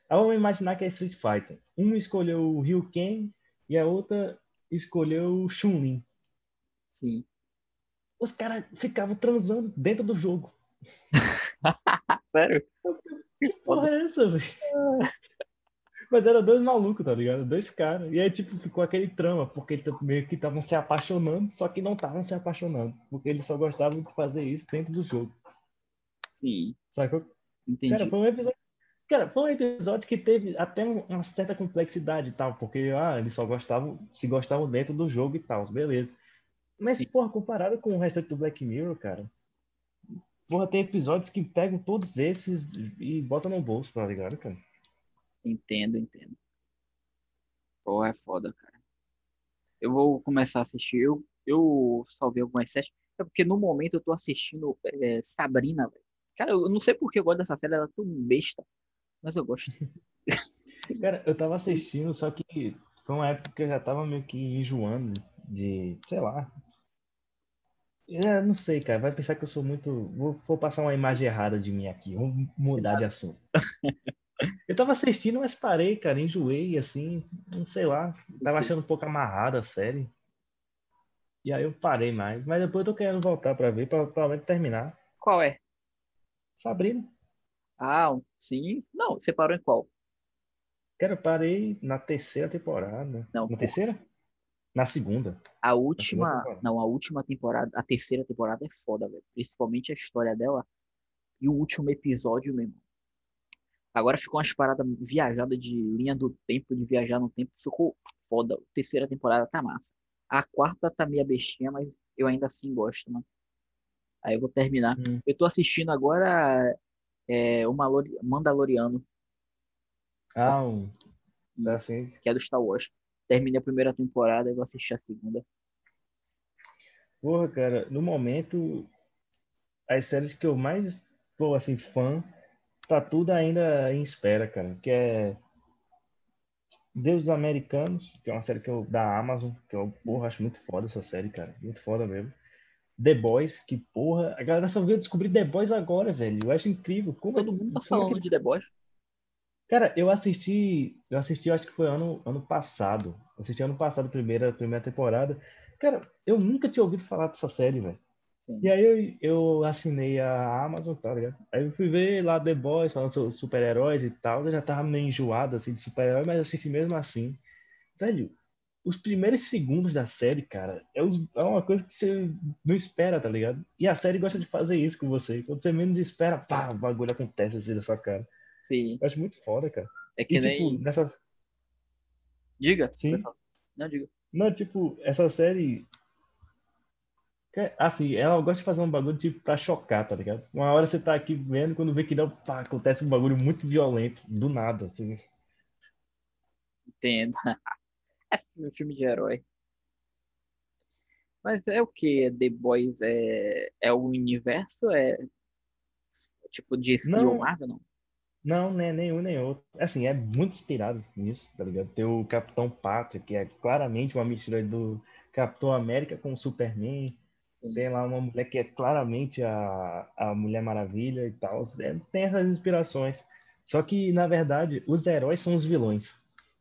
Aí vamos imaginar que é Street Fighter. Um escolheu o Ryu Ken e a outra escolheu o Chun-Li. Sim. Os caras ficavam transando dentro do jogo. Ah, sério? Que porra é essa, velho? Mas era dois malucos, tá ligado? Dois caras. E aí, tipo, ficou aquele trama, porque eles meio que estavam se apaixonando, só que não estavam se apaixonando. Porque eles só gostavam de fazer isso dentro do jogo. Sim, Sacou? entendi. Cara, foi um episódio. Cara, foi um episódio que teve até um- uma certa complexidade e tal, porque ah, eles só gostavam, se gostavam dentro do jogo e tal, beleza. Mas, Sim. porra, comparado com o restante do Black Mirror, cara, porra, tem episódios que pegam todos esses e botam no bolso, tá ligado, cara? Entendo, entendo. Pô, é foda, cara. Eu vou começar a assistir. Eu, eu salvei algumas séries. É porque no momento eu tô assistindo é, Sabrina, velho. Cara, eu não sei porque eu gosto dessa série, ela é tão besta. Mas eu gosto. Cara, eu tava assistindo, só que foi uma época que eu já tava meio que enjoando de, sei lá. É, não sei, cara. Vai pensar que eu sou muito. Vou, vou passar uma imagem errada de mim aqui. Vamos mudar de assunto. Eu tava assistindo, mas parei, cara. Enjoei, assim. Não sei lá. Tava achando um pouco amarrada a série. E aí eu parei mais. Mas depois eu tô querendo voltar pra ver, pra provavelmente terminar. Qual é? Sabrina. Ah, sim. Não, você parou em qual? Cara, eu parei na terceira temporada. Não, Na terceira? Na segunda. A última. temporada. Não, a última temporada, a terceira temporada é foda, velho. Principalmente a história dela e o último episódio mesmo. Agora ficou umas paradas viajadas de linha do tempo, de viajar no tempo. Ficou foda. A terceira temporada tá massa. A quarta tá meio bestinha, mas eu ainda assim gosto, mano. Aí eu vou terminar. Hum. Eu tô assistindo agora É o Malori- Mandaloriano, Ah, um. Assim, que é do Star Wars. Terminei a primeira temporada e vou assistir a segunda. porra, cara, no momento, as séries que eu mais tô, assim, fã, tá tudo ainda em espera, cara. Que é Deuses Americanos, que é uma série que eu, da Amazon, que eu, porra, acho muito foda essa série, cara. Muito foda mesmo. The Boys, que porra, a galera só veio descobrir The Boys agora, velho. Eu acho incrível. Como, Todo mundo tá é que falando eles- de The Boys. Cara, eu assisti, eu assisti, eu acho que foi ano, ano passado. Eu assisti ano passado, primeira, primeira temporada. Cara, eu nunca tinha ouvido falar dessa série, velho. Sim. E aí eu, eu assinei a Amazon, tá ligado? Aí eu fui ver lá The Boys, falando sobre super-heróis e tal. Eu já tava meio enjoado, assim, de super-herói, mas assisti mesmo assim. Velho, os primeiros segundos da série, cara, é, os- é uma coisa que você não espera, tá ligado? E a série gosta de fazer isso com você. Quando você menos espera, pá, o bagulho acontece assim na sua cara. Sim. Eu acho muito foda, cara. É que E, tipo, nem. nessas... Diga. Sim. Não, diga. Não, tipo, essa série. Assim, ela gosta de fazer um bagulho tipo pra chocar, tá ligado? Uma hora você tá aqui vendo, quando vê que não, pá, acontece um bagulho muito violento, do nada, assim. Entendo. É filme- filme de herói. Mas é o que? The Boys é, é o universo? É tipo DC Não. ou Marvel? Não. Não, né, nenhum nem outro. Assim, é muito inspirado nisso, tá ligado? Tem o Capitão Pátria, que é claramente uma mistura do Capitão América com o Superman. Tem lá uma mulher que é claramente a, a Mulher Maravilha e tal. É, Tem essas inspirações. Só que, na verdade, os heróis são os vilões.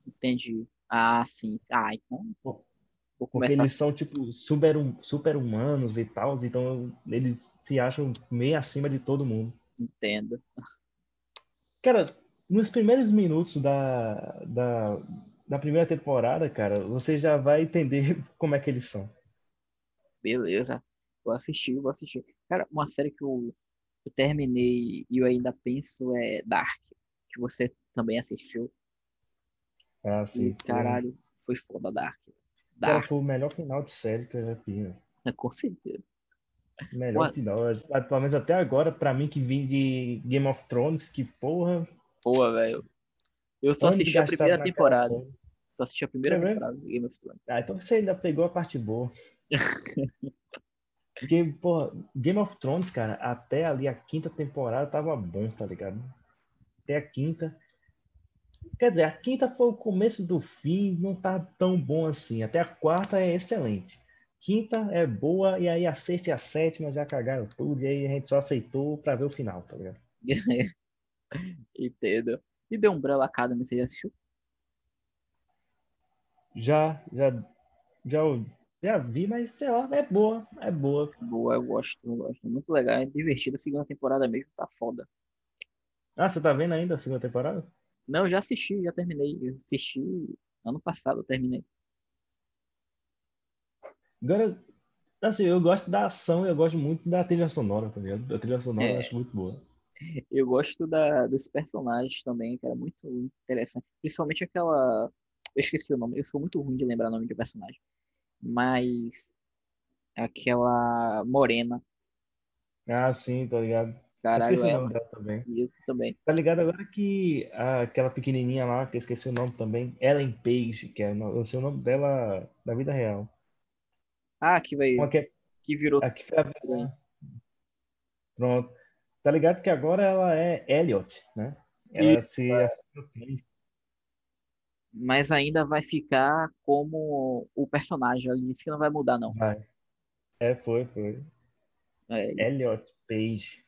Entendi. Ah, sim. Ah, então. Vou Porque começar. eles são, tipo, super, super humanos e tal, então eles se acham meio acima de todo mundo. Entendo. Cara, nos primeiros minutos da, da, da primeira temporada, cara, você já vai entender como é que eles são. Beleza. Vou assistir, vou assistir. Cara, uma série que eu, eu terminei e eu ainda penso é Dark. Que você também assistiu. Ah, E, sim. caralho, foi foda Dark. Cara, Dark, foi o melhor final de série que eu já vi, né? com certeza. Melhor final. Pelo menos até agora, pra mim que vim de Game of Thrones, que porra. Boa, velho. Eu só anos assisti a primeira temporada. Só assisti a primeira É temporada do Game of Thrones. Ah, então você ainda pegou a parte boa. Porque, pô, Game of Thrones, cara, até ali a quinta temporada tava bom, tá ligado? Até a quinta. Quer dizer, a quinta foi o começo do fim, não tá tão bom assim. Até a quarta é excelente. Quinta é boa, e aí a sexta e a sétima já cagaram tudo, e aí a gente só aceitou pra ver o final, tá ligado? Entendo. E The Umbrella Academy, você já assistiu? Já, já, já, já vi, mas sei lá, é boa, é boa. Boa, eu gosto, eu gosto. Muito legal, é divertido. A segunda temporada mesmo tá foda. Ah, você tá vendo ainda a segunda temporada? Não, eu já assisti, já terminei. Eu assisti ano passado, eu terminei. Agora, assim, eu gosto da ação e eu gosto muito da trilha sonora, tá ligado? A trilha sonora eu É. acho muito boa. Eu gosto da, dos personagens também, que era muito interessante. Principalmente aquela. Eu esqueci o nome, eu sou muito ruim de lembrar o nome de personagem. Mas. Aquela morena. Ah, sim, tá ligado? Caralho, esqueci o ela. nome dela também. Isso também. Tá ligado agora que a- aquela pequenininha lá, que eu esqueci o nome também, Ellen Page, que é, eu sei o nome dela da vida real. Ah, que vai. Uma que, é- Que virou. a que foi a vilã. Pronto. Tá ligado que agora ela é Elliot, né? Ela se assumiu Mas ainda vai ficar como o personagem. Ela disse que não vai mudar, não. Vai. É, foi, foi. É, isso. Elliot Page.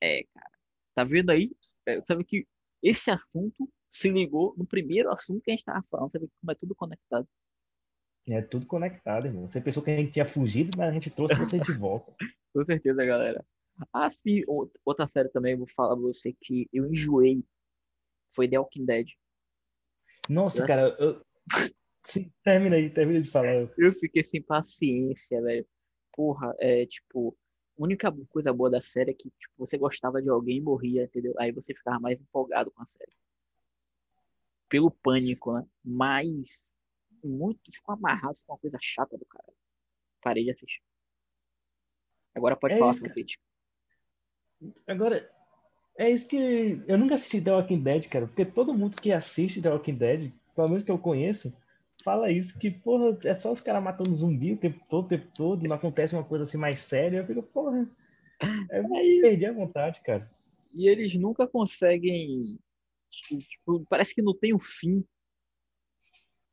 É, cara. Tá vendo aí? É, sabe que esse assunto se ligou no primeiro assunto que a gente tava falando. Você vê como é tudo conectado. É tudo conectado, irmão. Você pensou que a gente tinha fugido, mas a gente trouxe vocês de volta. Com certeza, galera. Ah, sim. ou- Outra série também, eu vou falar pra você que eu enjoei. Foi The Walking Dead. Nossa, É. cara, eu... Sim, termina aí, termina de falar. Eu fiquei sem paciência, velho. Porra, é tipo. A única coisa boa da série é que tipo, você gostava de alguém e morria, entendeu? Aí você ficava mais empolgado com a série. Pelo pânico, né? Mas muito ficou amarrado com uma coisa chata do cara. Parei de assistir. Agora pode É falar isso. Agora, É isso que. Eu nunca assisti The Walking Dead, cara, porque todo mundo que assiste The Walking Dead, pelo menos que eu conheço, fala isso, que, porra, é só os caras matando zumbi o tempo todo, o tempo todo, não acontece uma coisa assim mais séria. Eu fico, porra. É, é perdi a vontade, cara. E eles nunca conseguem. Tipo, parece que não tem um fim.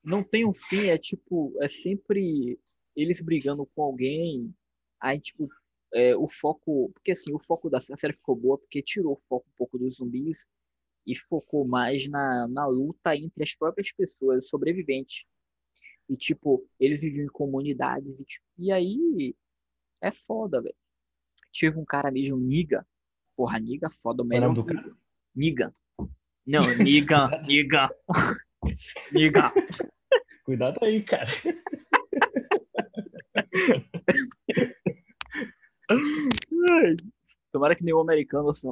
Não tem um fim, é tipo, é sempre eles brigando com alguém. Aí, tipo, é, o foco. Porque assim, o foco da série ficou boa porque tirou o foco um pouco dos zumbis e focou mais na, na luta entre as próprias pessoas, sobreviventes. E, tipo, eles viviam em comunidades. E, tipo, e aí é foda, velho. Tive um cara mesmo, Niga. Porra, Niga, foda, o melhor. do cara? Niga. Não, Niga, Niga. Niga. Cuidado aí, cara. Tomara que nenhum americano assim.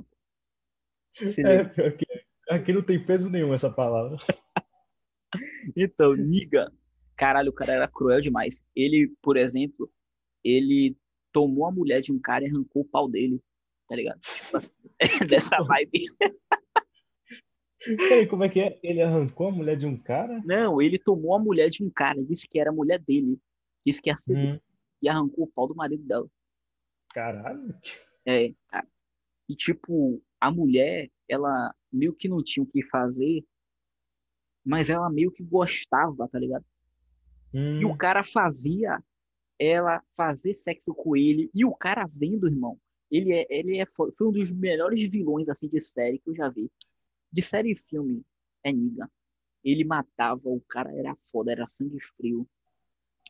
É, aqui, aqui não tem peso nenhum essa palavra. então, Niga. Caralho, o cara era cruel demais. Ele, por exemplo, ele tomou a mulher de um cara e arrancou o pau dele. Tá ligado? Dessa vibe. Peraí, como é que é? Ele arrancou a mulher de um cara? Não, ele tomou a mulher de um cara, disse que era a mulher dele. Disse que ia ser hum. e arrancou o pau do marido dela. Caralho. É, cara. E tipo, a mulher, ela meio que não tinha o que fazer, mas ela meio que gostava, tá ligado? Hum. E o cara fazia ela fazer sexo com ele, e o cara vendo, irmão, ele é, ele é foi um dos melhores vilões assim de série que eu já vi. De série e filme, é Niga. Ele matava, o cara era foda, era sangue frio.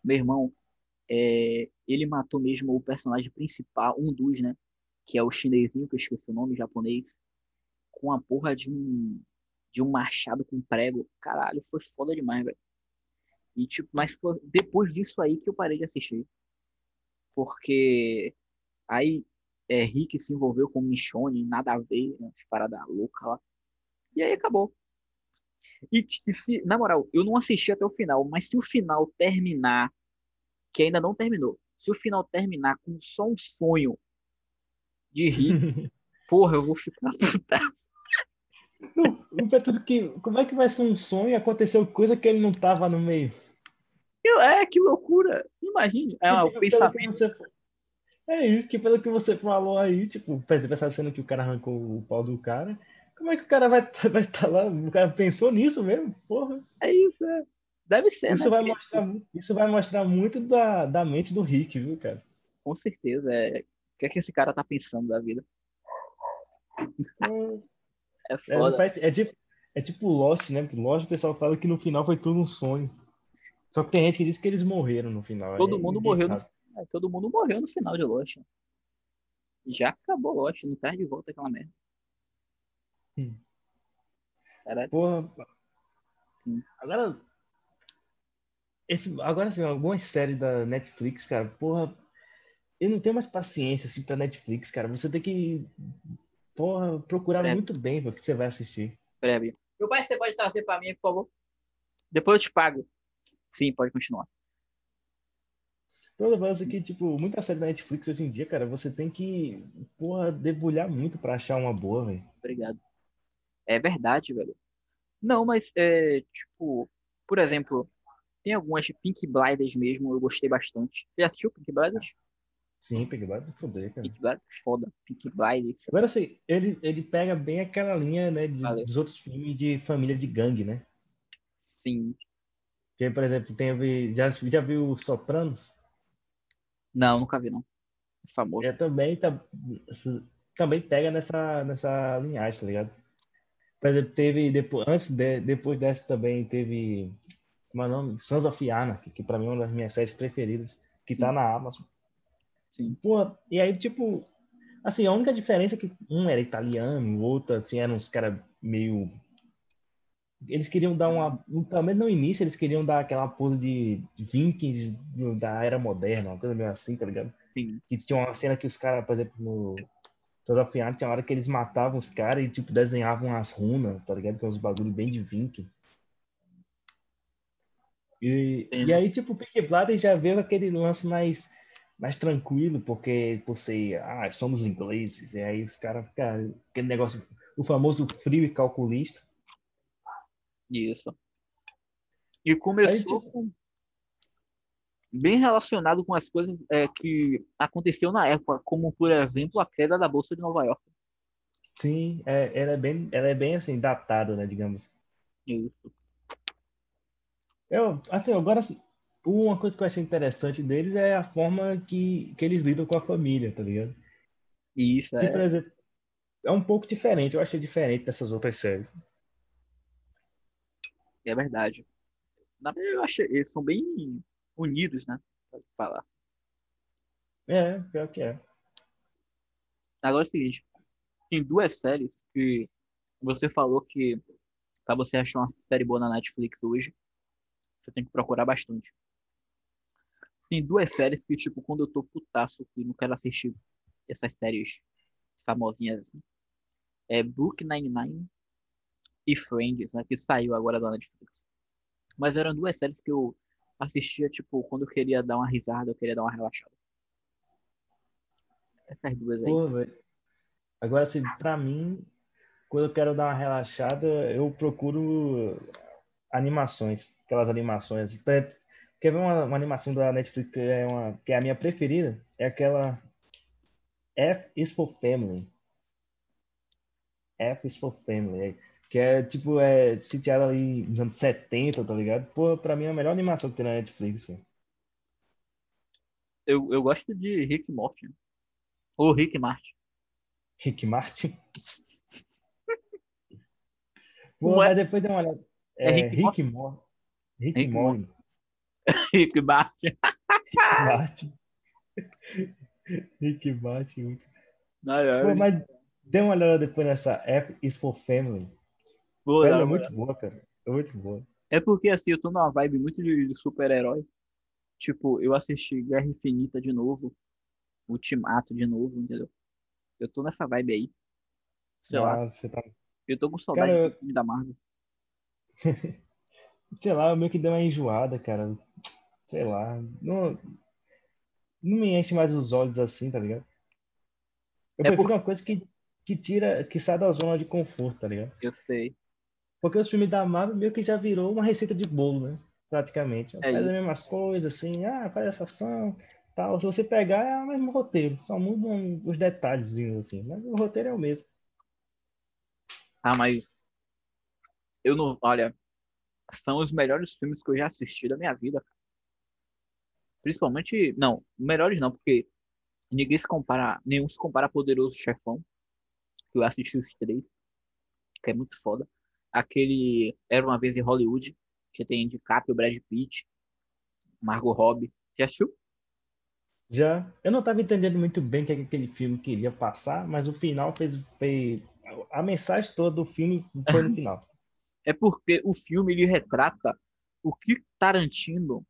Meu irmão, é, ele matou mesmo o personagem principal, um dos, né? Que é o chinesinho, que eu esqueci o nome, japonês, com a porra de um, de um machado com prego. Caralho, foi foda demais, velho. E, tipo, mas foi depois disso aí que eu parei de assistir. Porque aí é, Rick se envolveu com Michonne, nada a ver, né, parada louca lá. E aí acabou. E, e se, na moral, eu não assisti até o final, mas se o final terminar que ainda não terminou. Se o final terminar com só um sonho de Rick, porra, eu vou ficar putaço. tudo que, como é que vai ser um sonho e aconteceu coisa que ele não tava no meio? É, que loucura. Imagine. É, o pensamento. Você, é isso, que pelo que você falou aí, tipo, pensar sendo que o cara arrancou o pau do cara, como é que o cara vai estar vai tá lá? O cara pensou nisso mesmo? Porra. É isso, é. Deve ser, isso né? Vai mostrar, isso vai mostrar muito da, da mente do Rick, viu, cara? Com certeza. É... O que é que esse cara tá pensando da vida? É, é foda. É, faz, é, tipo, é tipo Lost, né? Lost o pessoal fala que no final foi tudo um sonho. Só que tem gente que diz que eles morreram no final. Todo mundo morreu no... é, todo mundo morreu no final de Lost. Já acabou Lost, não traz de volta aquela merda. Hum. Caralho. Porra. Sim. Agora, esse, agora, assim, algumas séries da Netflix, cara, porra, eu não tenho mais paciência, assim, pra Netflix, cara. Você tem que, porra, procurar muito bem o que você vai assistir. Breve. Meu pai, você pode trazer pra mim, por favor? Depois eu te pago. Sim, pode continuar. Toda vez que, tipo, muita série da Netflix hoje em dia, cara, você tem que, porra, debulhar muito pra achar uma boa, velho. Obrigado. É verdade, velho. Não, mas, é, tipo, por exemplo, tem algumas Pink Blinders mesmo, eu gostei bastante. Você assistiu Pink Blinders? Sim, Pink Blinders foda, cara. Pink Blinders foda. Pink Blinders. Agora assim, ele, ele pega bem aquela linha, né, de, dos outros filmes de família de gangue, né? Sim. Que, por exemplo, tem, já, já viu Sopranos? Não, nunca vi, não. É famoso. É, também, tá, também pega nessa, nessa linhagem, tá ligado? Por exemplo, teve, depois, antes de, depois dessa também teve como é o nome? Sons of Anarchy, que pra mim é uma das minhas séries preferidas, que tá Sim. tá na Amazon. Sim. Pô, e aí, tipo, assim, a única diferença é que um era italiano, o outro, assim, eram uns caras meio. Eles queriam dar uma. Pelo menos no início, eles queriam dar aquela pose de Vikings da era moderna, uma coisa meio assim, tá ligado? Sim. E tinha uma cena que os caras, por exemplo, no Sons of Anarchy, tinha uma hora que eles matavam os caras e, tipo, desenhavam as runas, tá ligado? Que é uns bagulho bem de Viking. E, e aí, tipo, o Peaky Blinders já veio aquele lance mais mais tranquilo, porque por ser, ah, somos ingleses, e aí os caras ficam, aquele negócio, o famoso frio e calculista. Isso. E começou Aí, tipo- com- bem relacionado com as coisas é, que aconteceu na época, como por exemplo a queda da Bolsa de Nova York. Sim, é, ela é bem, ela é bem assim, datada, né, digamos. Isso. Eu, assim, agora, assim, uma coisa que eu achei interessante deles é a forma que, que eles lidam com a família, tá ligado? Isso, E, por é. exemplo, é um pouco diferente, eu achei diferente dessas outras séries. É verdade. Na verdade, eu achei, eles são bem unidos, né? Pode falar. É, pior que é. Agora é o seguinte, tem duas séries que você falou que pra você achar uma série boa na Netflix hoje, você tem que procurar bastante. Tem duas séries que, tipo, quando eu tô putaço e não quero assistir essas séries famosinhas assim, é Book 99 e Friends, né, que saiu agora da Netflix. Mas eram duas séries que eu assistia, tipo, quando eu queria dar uma risada, eu queria dar uma relaxada. Essas duas aí. Pô. Agora, assim, pra mim, quando eu quero dar uma relaxada, eu procuro animações, aquelas animações. assim. Pra- Quer ver uma, uma animação da Netflix que é, uma, que é a minha preferida? É aquela F is for Family. F is for Family. é. Que é, tipo, é sitiada ali nos anos 70, tá ligado? Pô, pra mim é a melhor animação que tem na Netflix, velho. Eu, eu gosto de Rick Morty. Ou Rick Martin. Rick Martin. Pô, é? depois dá uma olhada. É É, Rick Rick Mor Rick Rick Morty. Rick e Martin. Martin. Rick Martin. muito-. Pô, mas dê uma olhada depois nessa F is for Family. Dar é muito boa, cara. É muito boa. É porque assim, eu tô numa vibe muito de, super-herói. Tipo, eu assisti Guerra Infinita de novo, Ultimato de novo, entendeu? Eu tô nessa vibe aí. Sei lá, Nossa, você tá... eu tô com saudade Cara, filme da Marvel. Sei lá, eu meio que dei uma enjoada, cara. Sei lá. Não, não me enche mais os olhos assim, tá ligado? Eu É prefiro por- uma coisa que, que tira, que sai da zona de conforto, tá ligado? Eu sei. Porque os filmes da Marvel meio que já virou uma receita de bolo, né? Praticamente. É faz as mesmas coisas, assim, ah, faz essa ação, tal. Se você pegar, é o mesmo roteiro, só mudam os detalhezinhos, assim. Mas o roteiro é o mesmo. Ah, mas eu não. Olha, são os melhores filmes que eu já assisti da minha vida. Principalmente. Não, melhores não, porque ninguém se compara. Nenhum se compara a Poderoso Chefão. Que eu assisti os três. Que é muito foda. Aquele Era uma vez em Hollywood. Que tem DiCaprio, Brad Pitt, Margot Robbie. Já assistiu? Já, eu não tava entendendo muito bem o que aquele filme queria passar, mas o final fez, fez... A mensagem toda do filme foi no final. É porque o filme ele retrata o que Tarantino,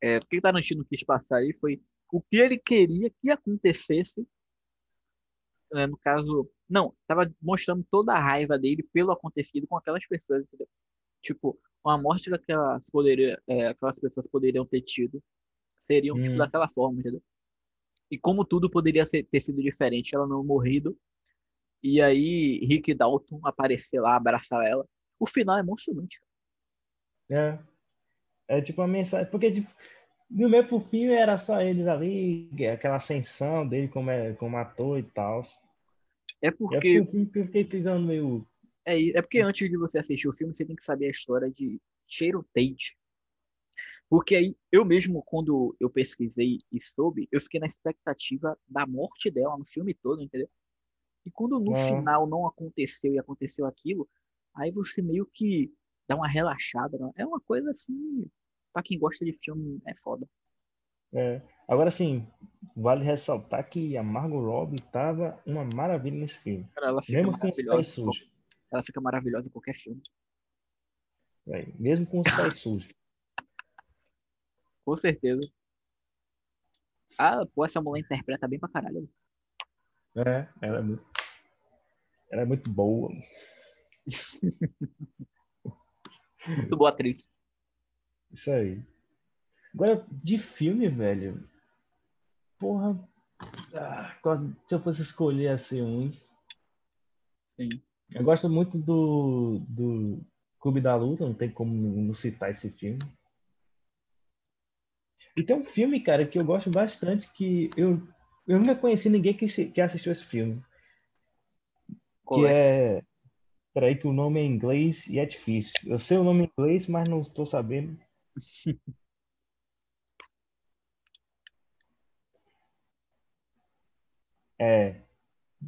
é, o que Tarantino quis passar aí foi o que ele queria que acontecesse. né, no caso, não, tava mostrando toda a raiva dele pelo acontecido com aquelas pessoas, entendeu? Tipo, a morte que aquelas, poderia, é, aquelas pessoas poderiam ter tido seriam tipo Hum. daquela forma, entendeu? E como tudo poderia ser- ter sido diferente, ela não morrido. E aí, Rick Dalton aparecer lá, abraçar ela. O final é emocionante. É, é tipo uma mensagem, porque tipo, do pro fim era só eles ali, aquela ascensão dele como, é, como ator e tal. É É porque porque o filme que eu fiquei pensando meio. é, é porque antes de você assistir o filme, você tem que saber a história de Sharon Tate. Porque aí, eu mesmo, quando eu pesquisei e soube, eu fiquei na expectativa da morte dela no filme todo, entendeu? E quando no Ah. final não aconteceu e aconteceu aquilo, aí você meio que dá uma relaxada. né? É uma coisa assim, pra quem gosta de filme, é foda. é. Agora sim, vale ressaltar que a Margot Robbie tava uma maravilha nesse filme. Cara, ela fica Mesmo com os pés sujos. Ela fica maravilhosa em qualquer filme. velho. Mesmo com os pés sujos. Com certeza. Ah, pô, essa mulher interpreta bem pra caralho. É, ela é muito. Ela é muito boa. Muito boa atriz. Isso aí. Agora, de filme, velho. porra. Ah, se eu fosse escolher assim uns. Sim. Eu gosto muito do, do Clube da Luta, não tem como não citar esse filme. E tem um filme, cara, que eu gosto bastante, que eu, eu nunca conheci ninguém que, que assistiu esse filme. Qual que é? é... Peraí que o nome é inglês e é difícil. Eu sei o nome em inglês, mas não estou sabendo. é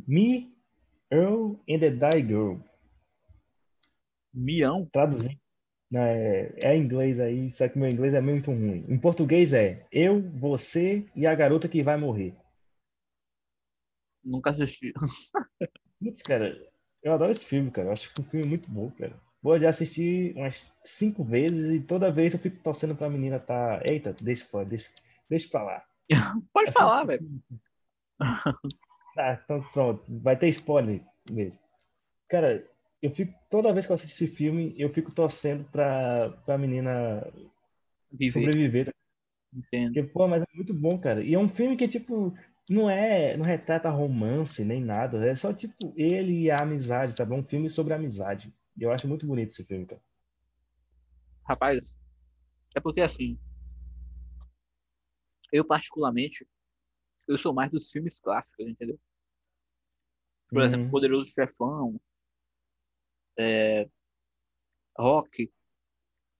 Me, Earl and the Die Girl. Mião? Traduzindo. É, é inglês aí, só que meu inglês é muito ruim. Em português é Eu, Você e a Garota que Vai Morrer. Nunca assisti. Putz, cara, eu adoro esse filme, cara. Eu acho que é um filme muito bom, cara. Vou já assistir umas cinco vezes e toda vez eu fico torcendo pra menina tá. Eita, deixa, deixa, deixa pra lá. Pode Assiste... falar, velho. Ah, então pronto. Vai ter spoiler mesmo. Cara, eu fico. Toda vez que eu assisto esse filme, eu fico torcendo pra, pra menina Viver. sobreviver. Entendo. Porque, pô, mas é muito bom, cara. E é um filme que, tipo, não é, não retrata romance nem nada, é só tipo ele e a amizade, sabe? É um filme sobre amizade. Eu acho muito bonito esse filme, cara. Rapaz, é porque assim, eu particularmente, eu sou mais dos filmes clássicos, entendeu? Por uhum. exemplo, Poderoso Chefão, é, Rock.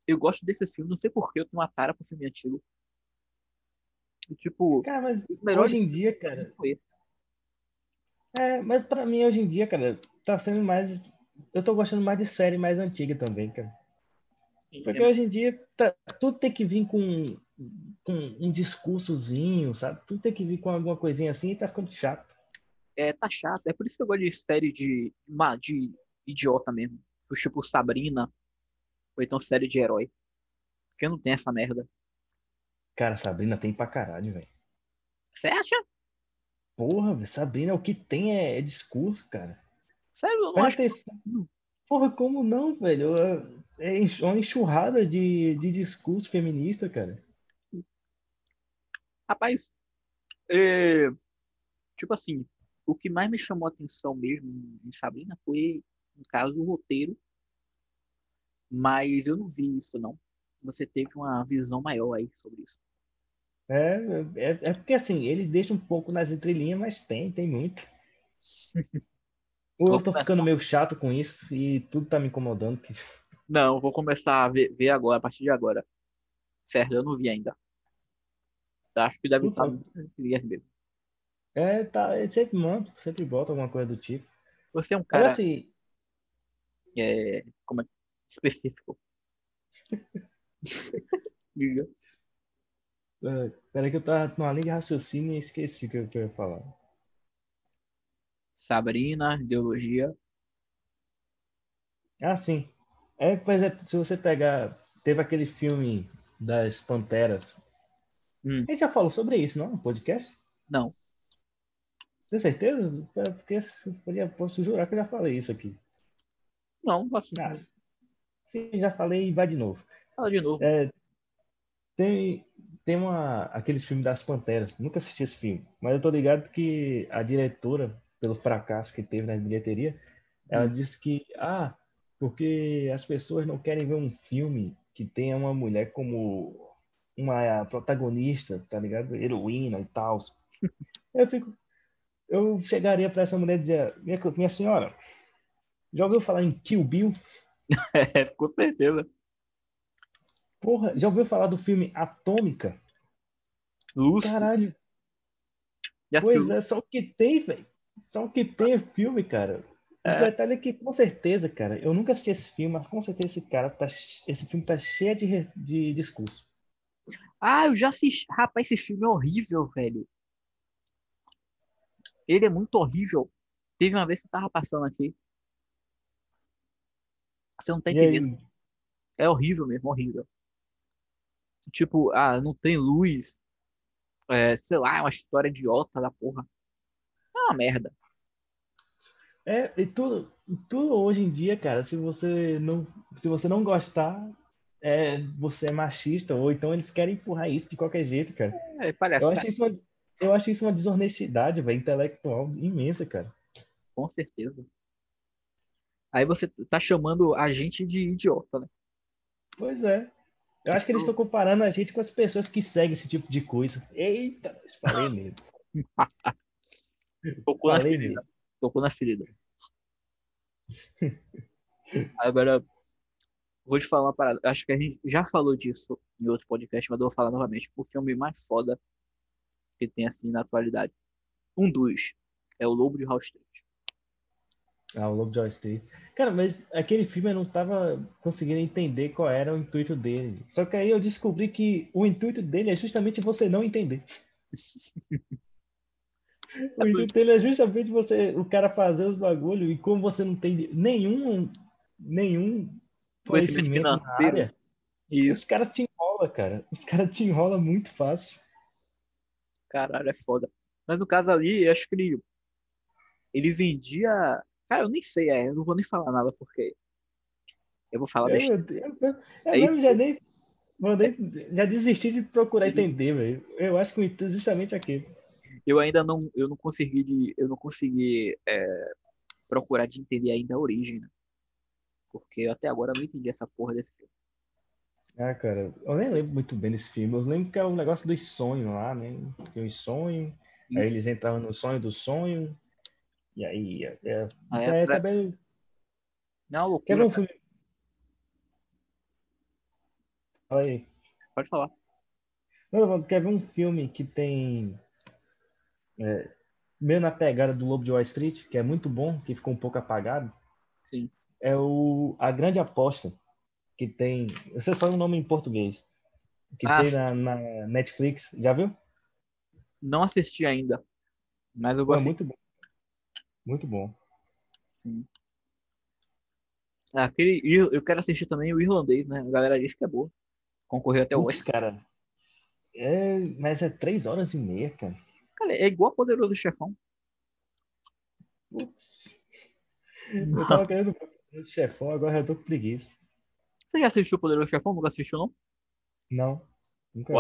Eu gosto desse filme, não sei porquê, eu tenho uma tara pro filme antigo. Tipo, cara, mas hoje em dia, cara. É, mas pra mim, hoje em dia, cara, tá sendo mais. Eu tô gostando mais de série mais antiga também, cara. Porque hoje em dia tá, tudo tem que vir com, com um discursozinho, sabe? Tudo tem que vir com alguma coisinha assim e tá ficando chato. É, tá chato. É por isso que eu gosto de série de, de idiota mesmo. Tipo Sabrina. Ou então série de herói. Porque não tem essa merda. Cara, Sabrina tem pra caralho, velho. Você acha? Porra, Sabrina, o que tem é, é discurso, cara. Sério? Presta atenção. Porra, como não, velho? É, é uma enxurrada de, de discurso feminista, cara. Rapaz, é, tipo assim, o que mais me chamou a atenção mesmo em Sabrina foi, no caso, o roteiro. Mas eu não vi isso, não você teve uma visão maior aí sobre isso. É, é, é porque assim, eles deixam um pouco nas entrelinhas, mas tem, tem muito. Ou eu tô ficando meio chato com isso e tudo tá me incomodando. Que... Não, vou começar a ver, ver, agora, a partir de agora. Certo, eu não vi ainda. Acho que deve estar mesmo. É, tá, ele sempre manda, sempre bota alguma coisa do tipo. Você é um cara. assim, é, como é, específico. Diga. É, peraí que eu tava numa linha de raciocínio e esqueci o que eu ia falar. Sabrina, ideologia. Ah, sim. É, por exemplo, se você pegar. Teve aquele filme das Panteras. Hum. A gente já falou sobre isso, não? No podcast? Não. Tem certeza? Porque eu posso jurar que eu já falei isso aqui. Não, posso. Ah, sim, já falei e vai de novo. Fala de novo. É, tem tem uma, aqueles filmes das Panteras. Nunca assisti esse filme, mas eu tô ligado que a diretora, pelo fracasso que teve na bilheteria, ela hum. disse que, ah, porque as pessoas não querem ver um filme que tenha uma mulher como uma protagonista, tá ligado? Heroína e tal. Eu fico. Eu chegaria para essa mulher e dizer, minha, minha senhora, já ouviu falar em Kill Bill? É, com certeza. Porra, já ouviu falar do filme Atômica? Lúcio. Caralho. Pois é, só o que tem, velho. Só o que tem é filme, cara. É. O detalhe é que, com certeza, cara, eu nunca assisti esse filme, mas com certeza esse cara tá. Esse filme tá cheio de, de discurso. Ah, eu já assisti. Rapaz, esse filme é horrível, velho. Ele é muito horrível. Teve uma vez que eu tava passando aqui. Você não tá entendendo. É horrível mesmo, horrível tipo, ah, não tem luz. É, sei lá, é uma história idiota da porra. É uma merda. É, e tudo, tudo hoje em dia, cara, se você não, se você não gostar, é, você é machista, ou então eles querem empurrar isso de qualquer jeito, cara. É, palhaçada. Eu acho isso uma, eu acho isso uma desonestidade, velho, intelectual imensa, cara. Com certeza. Aí você tá chamando a gente de idiota, né? Pois é. Eu acho que eles estão comparando a gente com as pessoas que seguem esse tipo de coisa. Eita, falei mesmo. Tocou na ferida. mesmo. Tocou na ferida. Agora, vou te falar uma parada. Acho que a gente já falou disso em outro podcast, mas eu vou falar novamente. O filme mais foda que tem assim na atualidade. Um dos é o Lobo de Wall Street. Ah, o Wall Street. Cara, mas aquele filme eu não tava conseguindo entender qual era o intuito dele. Só que aí eu descobri que o intuito dele é justamente você não entender. O intuito dele é justamente você, o cara fazer os bagulhos e como você não tem nenhum, nenhum Conhecimento na área, Isso, os caras te enrolam, cara. Os caras te enrolam muito fácil. caralho, é foda. Mas no caso ali, acho que ele, ele vendia. Cara, eu nem sei, é, eu não vou nem falar nada porque eu vou falar Eu, besteira. eu, eu, eu É mesmo já nem, nem- já desisti de procurar entender, velho. Eu acho que o intuito é justamente aquele. Eu ainda não, eu não consegui, de, eu não consegui é, procurar de entender ainda a origem, né? Porque eu até agora não entendi essa porra desse filme. Ah, cara, eu nem lembro muito bem desse filme. Eu lembro que era um negócio dos sonhos lá, né? Tinha uns sonhos, aí eles entravam no sonho do sonho, e aí. É, é, Aí é, é pra- também. Não, Quer ver loucura. um filme? Fala aí. Pode falar. Não, quer ver um filme que tem. é, meio na pegada do Lobo de Wall Street, que é muito bom, que ficou um pouco apagado? Sim. É o A Grande Aposta, que tem. Eu sei só o nome em português. Que Ah, tem na, na Netflix. Já viu? Não assisti ainda, mas eu vou é muito bom. Muito bom. Aquele, ir- eu quero assistir também o irlandês, né? A galera disse que é boa. Concorreu até hoje. cara. É, mas é três horas e meia, cara. Cara, é igual a Poderoso Chefão. Putz. Eu tava querendo ver esse chefão, agora eu tô com preguiça. Você já assistiu o Poderoso Chefão? Nunca assistiu, não? Não, nunca.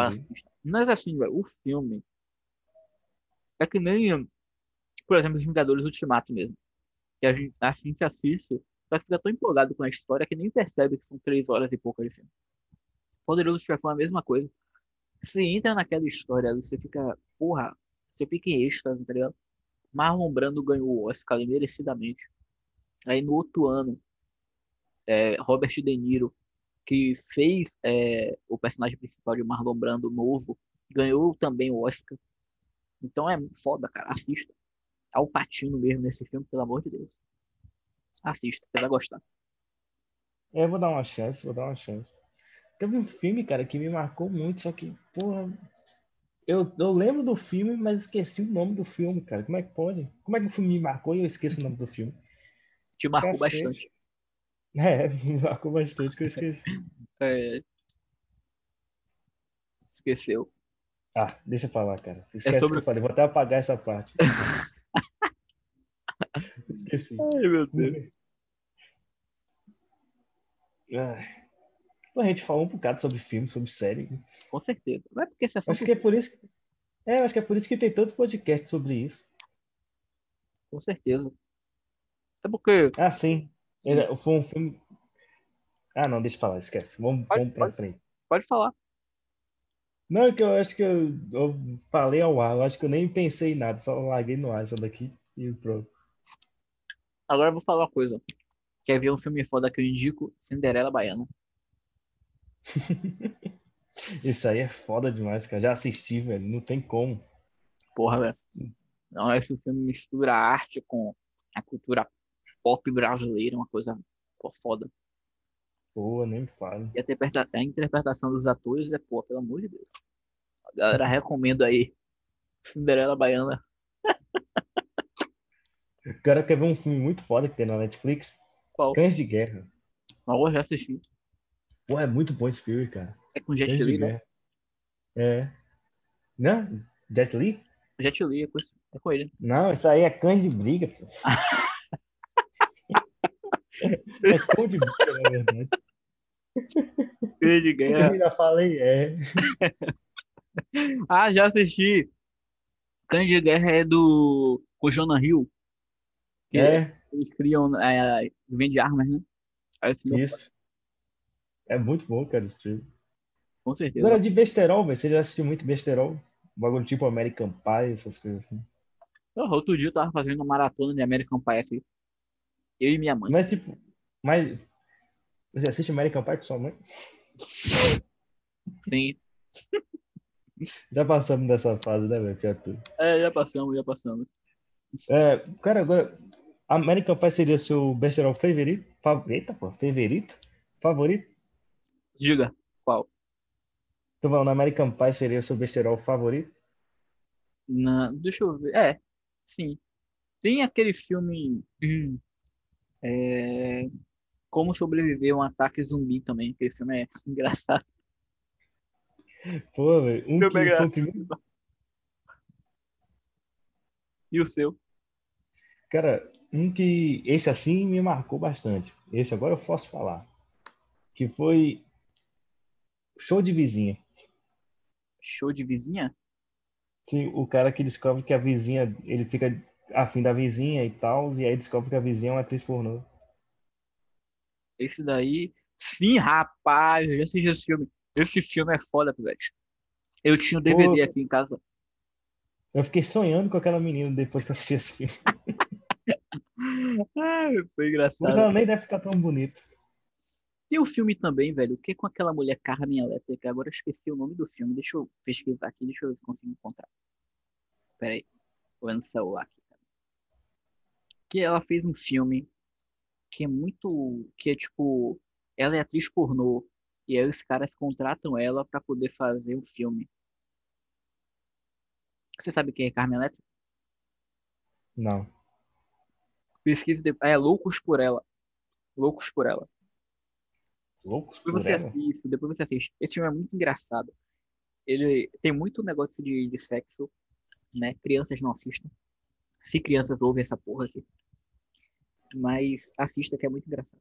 Mas assim, velho, o filme é que nem, por exemplo, os Vingadores Ultimato mesmo. Que a gente, a gente assiste, só que fica tão empolgado com a história que nem percebe que são três horas e pouco de filme. Poderoso Chefão é a mesma coisa. Você entra naquela história, você fica, porra, você fica em êxtase, tá ligado? Marlon Brando ganhou o Oscar merecidamente. Aí no outro ano, é, Robert De Niro, que fez é, o personagem principal de Marlon Brando novo, ganhou também o Oscar. Então é foda, cara. Assista. Al Pacino mesmo nesse filme, pelo amor de Deus. Assista, você vai gostar. É, eu vou dar uma chance, vou dar uma chance. Teve um filme, cara, que me marcou muito, só que, porra. Eu, eu lembro do filme, mas esqueci o nome do filme, cara. Como é que pode? Como é que o filme me marcou e eu esqueço o nome do filme? Te marcou Cacete. bastante. É, me marcou bastante que eu esqueci. É, Esqueceu. Ah, deixa eu falar, cara. Esquece sobre- que eu falei. Vou até apagar essa parte. Esqueci. Ai, meu Deus. Ai. A gente falou um bocado sobre filme, sobre série. Com certeza. É porque esse assunto Acho que é por isso que. É, acho que é por isso que tem tanto podcast sobre isso. Com certeza. É porque. Ah, sim. Ele- foi um filme. Ah, não, deixa eu falar, esquece. Vamos, Pode- vamos pra pode. frente. Pode falar. Não, é que eu acho que eu, eu falei ao ar, eu acho que eu nem pensei em nada, só larguei no ar essa daqui e pronto. Agora eu vou falar uma coisa. Quer ver um filme foda que eu indico? Cinderela Baiana. Isso aí é foda demais, cara. Já assisti, velho. Não tem como. Porra, velho. Não, esse filme mistura a arte com a cultura pop brasileira, uma coisa pô, foda. Pô, nem me fala. E a, interpreta- a interpretação dos atores é, pô, pelo amor de Deus. A galera recomenda aí. Cinderela Baiana. O cara quer ver um filme muito foda que tem na Netflix? Qual? Cães de Guerra. Mas eu já assisti. Pô, é muito bom esse filme, cara. É com Jet Cães de Li, né? É. Não? Jet Li? Jet Li, é com, é com ele. Não, isso aí é Cães de Briga, pô. É cão de briga, na verdade. de Eu guerra. ainda falei, é. Ah, já assisti. Cães de Guerra é do com Jonah Hill. É, Eles criam, é, vende armas, né? Isso. É muito bom, cara, esse filme. com certeza. Agora de besterol, velho. Você já assistiu muito besterol? Bagulho tipo American Pie, essas coisas assim. Outro dia eu tava fazendo uma maratona de American Pie aqui. Eu e minha mãe. Mas tipo, mas você assiste American Pie com sua mãe? Sim. Já passamos dessa fase, né, velho? É, já passamos, já passamos. É, cara, agora American Pie seria seu besterol favorito? Fa- Eita, pô, favorito? Favorito? Diga, qual? Tô falando, American Pie seria seu besterol favorito? Na, deixa eu ver. É, sim. Tem aquele filme. hum, é, Como sobreviver a um ataque zumbi também. Aquele filme é engraçado. Pô, velho, um que o primeiro E o seu? Cara, um que esse assim me marcou bastante. Esse agora eu posso falar. Que foi Show de Vizinha. Show de vizinha? Sim, o cara que descobre que a vizinha, ele fica afim da vizinha e tal, e aí descobre que a vizinha é uma atriz pornô. Esse daí. Sim, rapaz, eu já assisti esse filme. Esse filme é foda, pivete. Eu tinha o DVD aqui em casa. Eu fiquei sonhando com aquela menina depois que eu assisti esse filme. Ai, foi Mas engraçado. ela nem deve ficar tão bonita. Tem o filme também, velho. O que é com aquela mulher Carmen Elétrica? Agora eu esqueci o nome do filme. Deixa eu pesquisar aqui. Deixa eu ver se consigo encontrar. Pera aí. Vou ver no celular aqui. cara. Que ela fez um filme que é muito. Que é tipo. Ela é atriz pornô. E aí os caras contratam ela pra poder fazer um filme. Você sabe quem é Carmen Elétrica? Não. Pesquisa. de- É Loucos por Ela. Loucos por Ela. Loucos Depois por você ela. assiste, depois você assiste. Esse filme é muito engraçado. Ele tem muito negócio de, de sexo, né? Crianças não assistam. Se crianças ouvem essa porra aqui. Mas assista que é muito engraçado.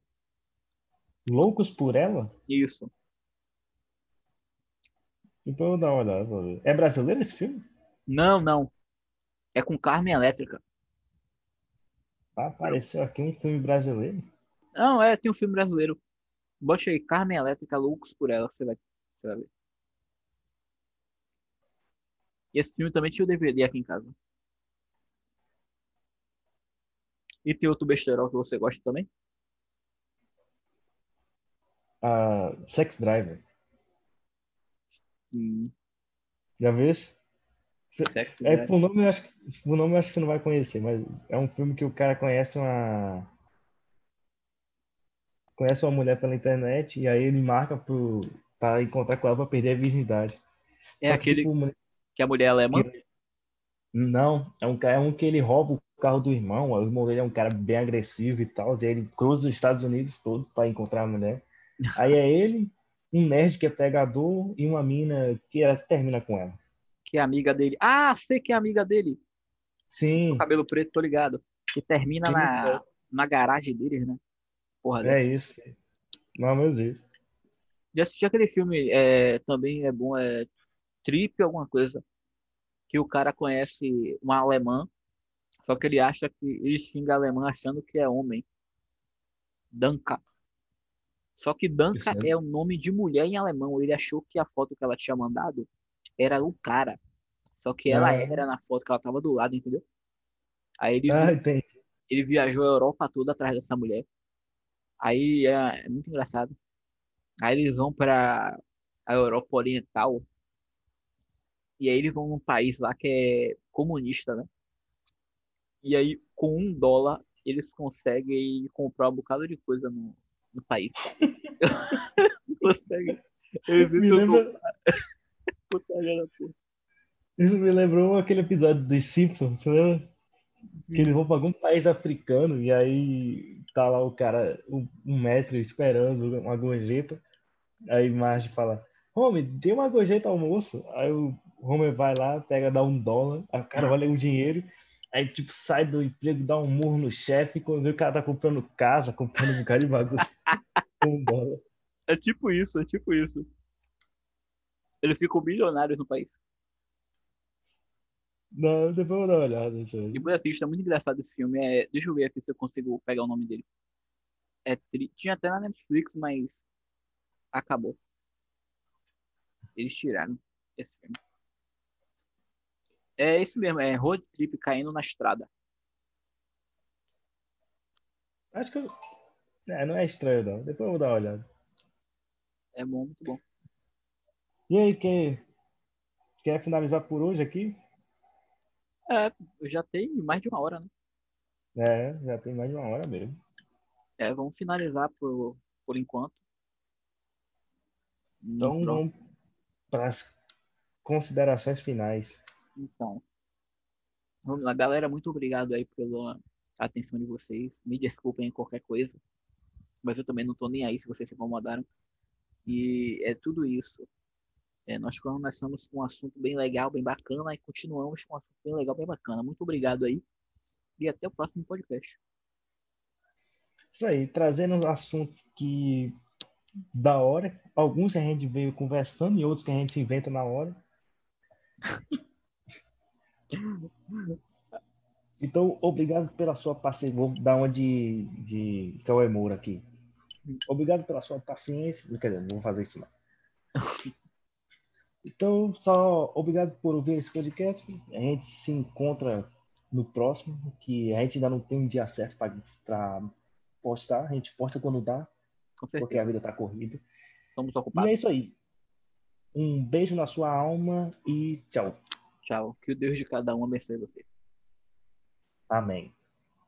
Loucos por ela? Isso. Depois eu vou dar uma olhada. É brasileiro esse filme? Não, não. É com Carmen Elétrica. Apareceu aqui um filme brasileiro. Não, é, tem um filme brasileiro. Bote aí, Carmen Elétrica, Loucos por Ela, você vai, você vai ver. E esse filme também tinha o DVD aqui em casa. E tem outro besterol que você gosta também? Ah, Sex Driver. Hum, Já viu esse? É, por nome, eu acho que, por nome eu acho que você não vai conhecer, mas é um filme que o cara conhece uma. Conhece uma mulher pela internet e aí ele marca pro, pra encontrar com ela pra perder a virgindade. É Só que, aquele tipo, mulher- que a mulher é alemã? Não, é um, cara- é um que ele rouba o carro do irmão. O irmão dele é um cara bem agressivo e tal. E aí ele cruza os Estados Unidos todo pra encontrar a mulher. Aí é ele, um nerd que é pegador e uma mina que ela termina com ela. Que é amiga dele. Ah, sei que é amiga dele. Sim, Cabelo preto, tô ligado. Que termina Sim, na, é. na garagem deles, né? Porra, é dessa. isso. Não, mas isso. Já assisti aquele filme, é, também é bom, é Trip alguma coisa. Que o cara conhece uma alemã, só que ele acha que ele xinga alemã achando que é homem. Danka. Só que Danka Isso é o nome de mulher em alemão. Ele achou que a foto que ela tinha mandado era o cara. Só que ela Ah. era na foto que ela tava do lado, entendeu? Aí ele, Ah, entendi. ele viajou a Europa toda atrás dessa mulher. Aí é, é muito engraçado. Aí eles vão para a Europa Oriental. E aí eles vão num país lá que é comunista, né? E aí, com um dólar, eles conseguem comprar um bocado de coisa no, no país. conseguem. Eles Me lembra, comprar isso me lembrou aquele episódio dos Simpsons, você lembra? Que eles vão para algum país africano e aí tá lá o cara, um, um metro esperando uma gorjeta. Aí Marge fala, Homer, tem uma gorjeta almoço. Aí o Homer vai lá, pega, dá um dólar, aí o cara olha o dinheiro, aí tipo sai do emprego, dá um murro no chefe, quando vê o cara tá comprando casa, comprando um bocado de bagulho com um dólar. É tipo isso, é tipo isso. Eles ficam bilionários no país. Não, depois eu vou dar uma olhada. Depois assista, é muito engraçado esse filme. É, deixa eu ver aqui se eu consigo pegar o nome dele. É tri... Tinha até na Netflix, mas acabou. Eles tiraram esse filme. É esse mesmo, é Road Trip caindo na estrada. Acho que eu... é, não é estranho, não. Depois eu vou dar uma olhada. É bom, muito bom. E aí, quem quer finalizar por hoje aqui? É, já tem mais de uma hora, né? É, já tem mais de uma hora mesmo. É, vamos finalizar por, por enquanto. Então, Pronto. vamos para as considerações finais. Então, vamos lá, galera, muito obrigado aí pela atenção de vocês. Me desculpem qualquer coisa, mas eu também não tô nem aí se vocês se incomodaram. E é tudo isso. É, nós começamos com um assunto bem legal, bem bacana, e continuamos com um assunto bem legal, bem bacana. Muito obrigado aí. E até o próximo podcast. Isso aí, trazendo um assunto que da hora. Alguns que a gente veio conversando e outros que a gente inventa na hora. Então, obrigado pela sua paciência. Vou dar uma de, de Cauê Moura aqui. Obrigado pela sua paciência. Quer dizer, não vou fazer isso não. Então, só obrigado por ouvir esse podcast. A gente se encontra no próximo, que a gente ainda não tem dia certo para postar. A gente posta quando dá, porque a vida tá corrida. Estamos E ocupados. é isso aí. Um beijo na sua alma e tchau. Tchau. Que o Deus de cada um abençoe vocês. Amém.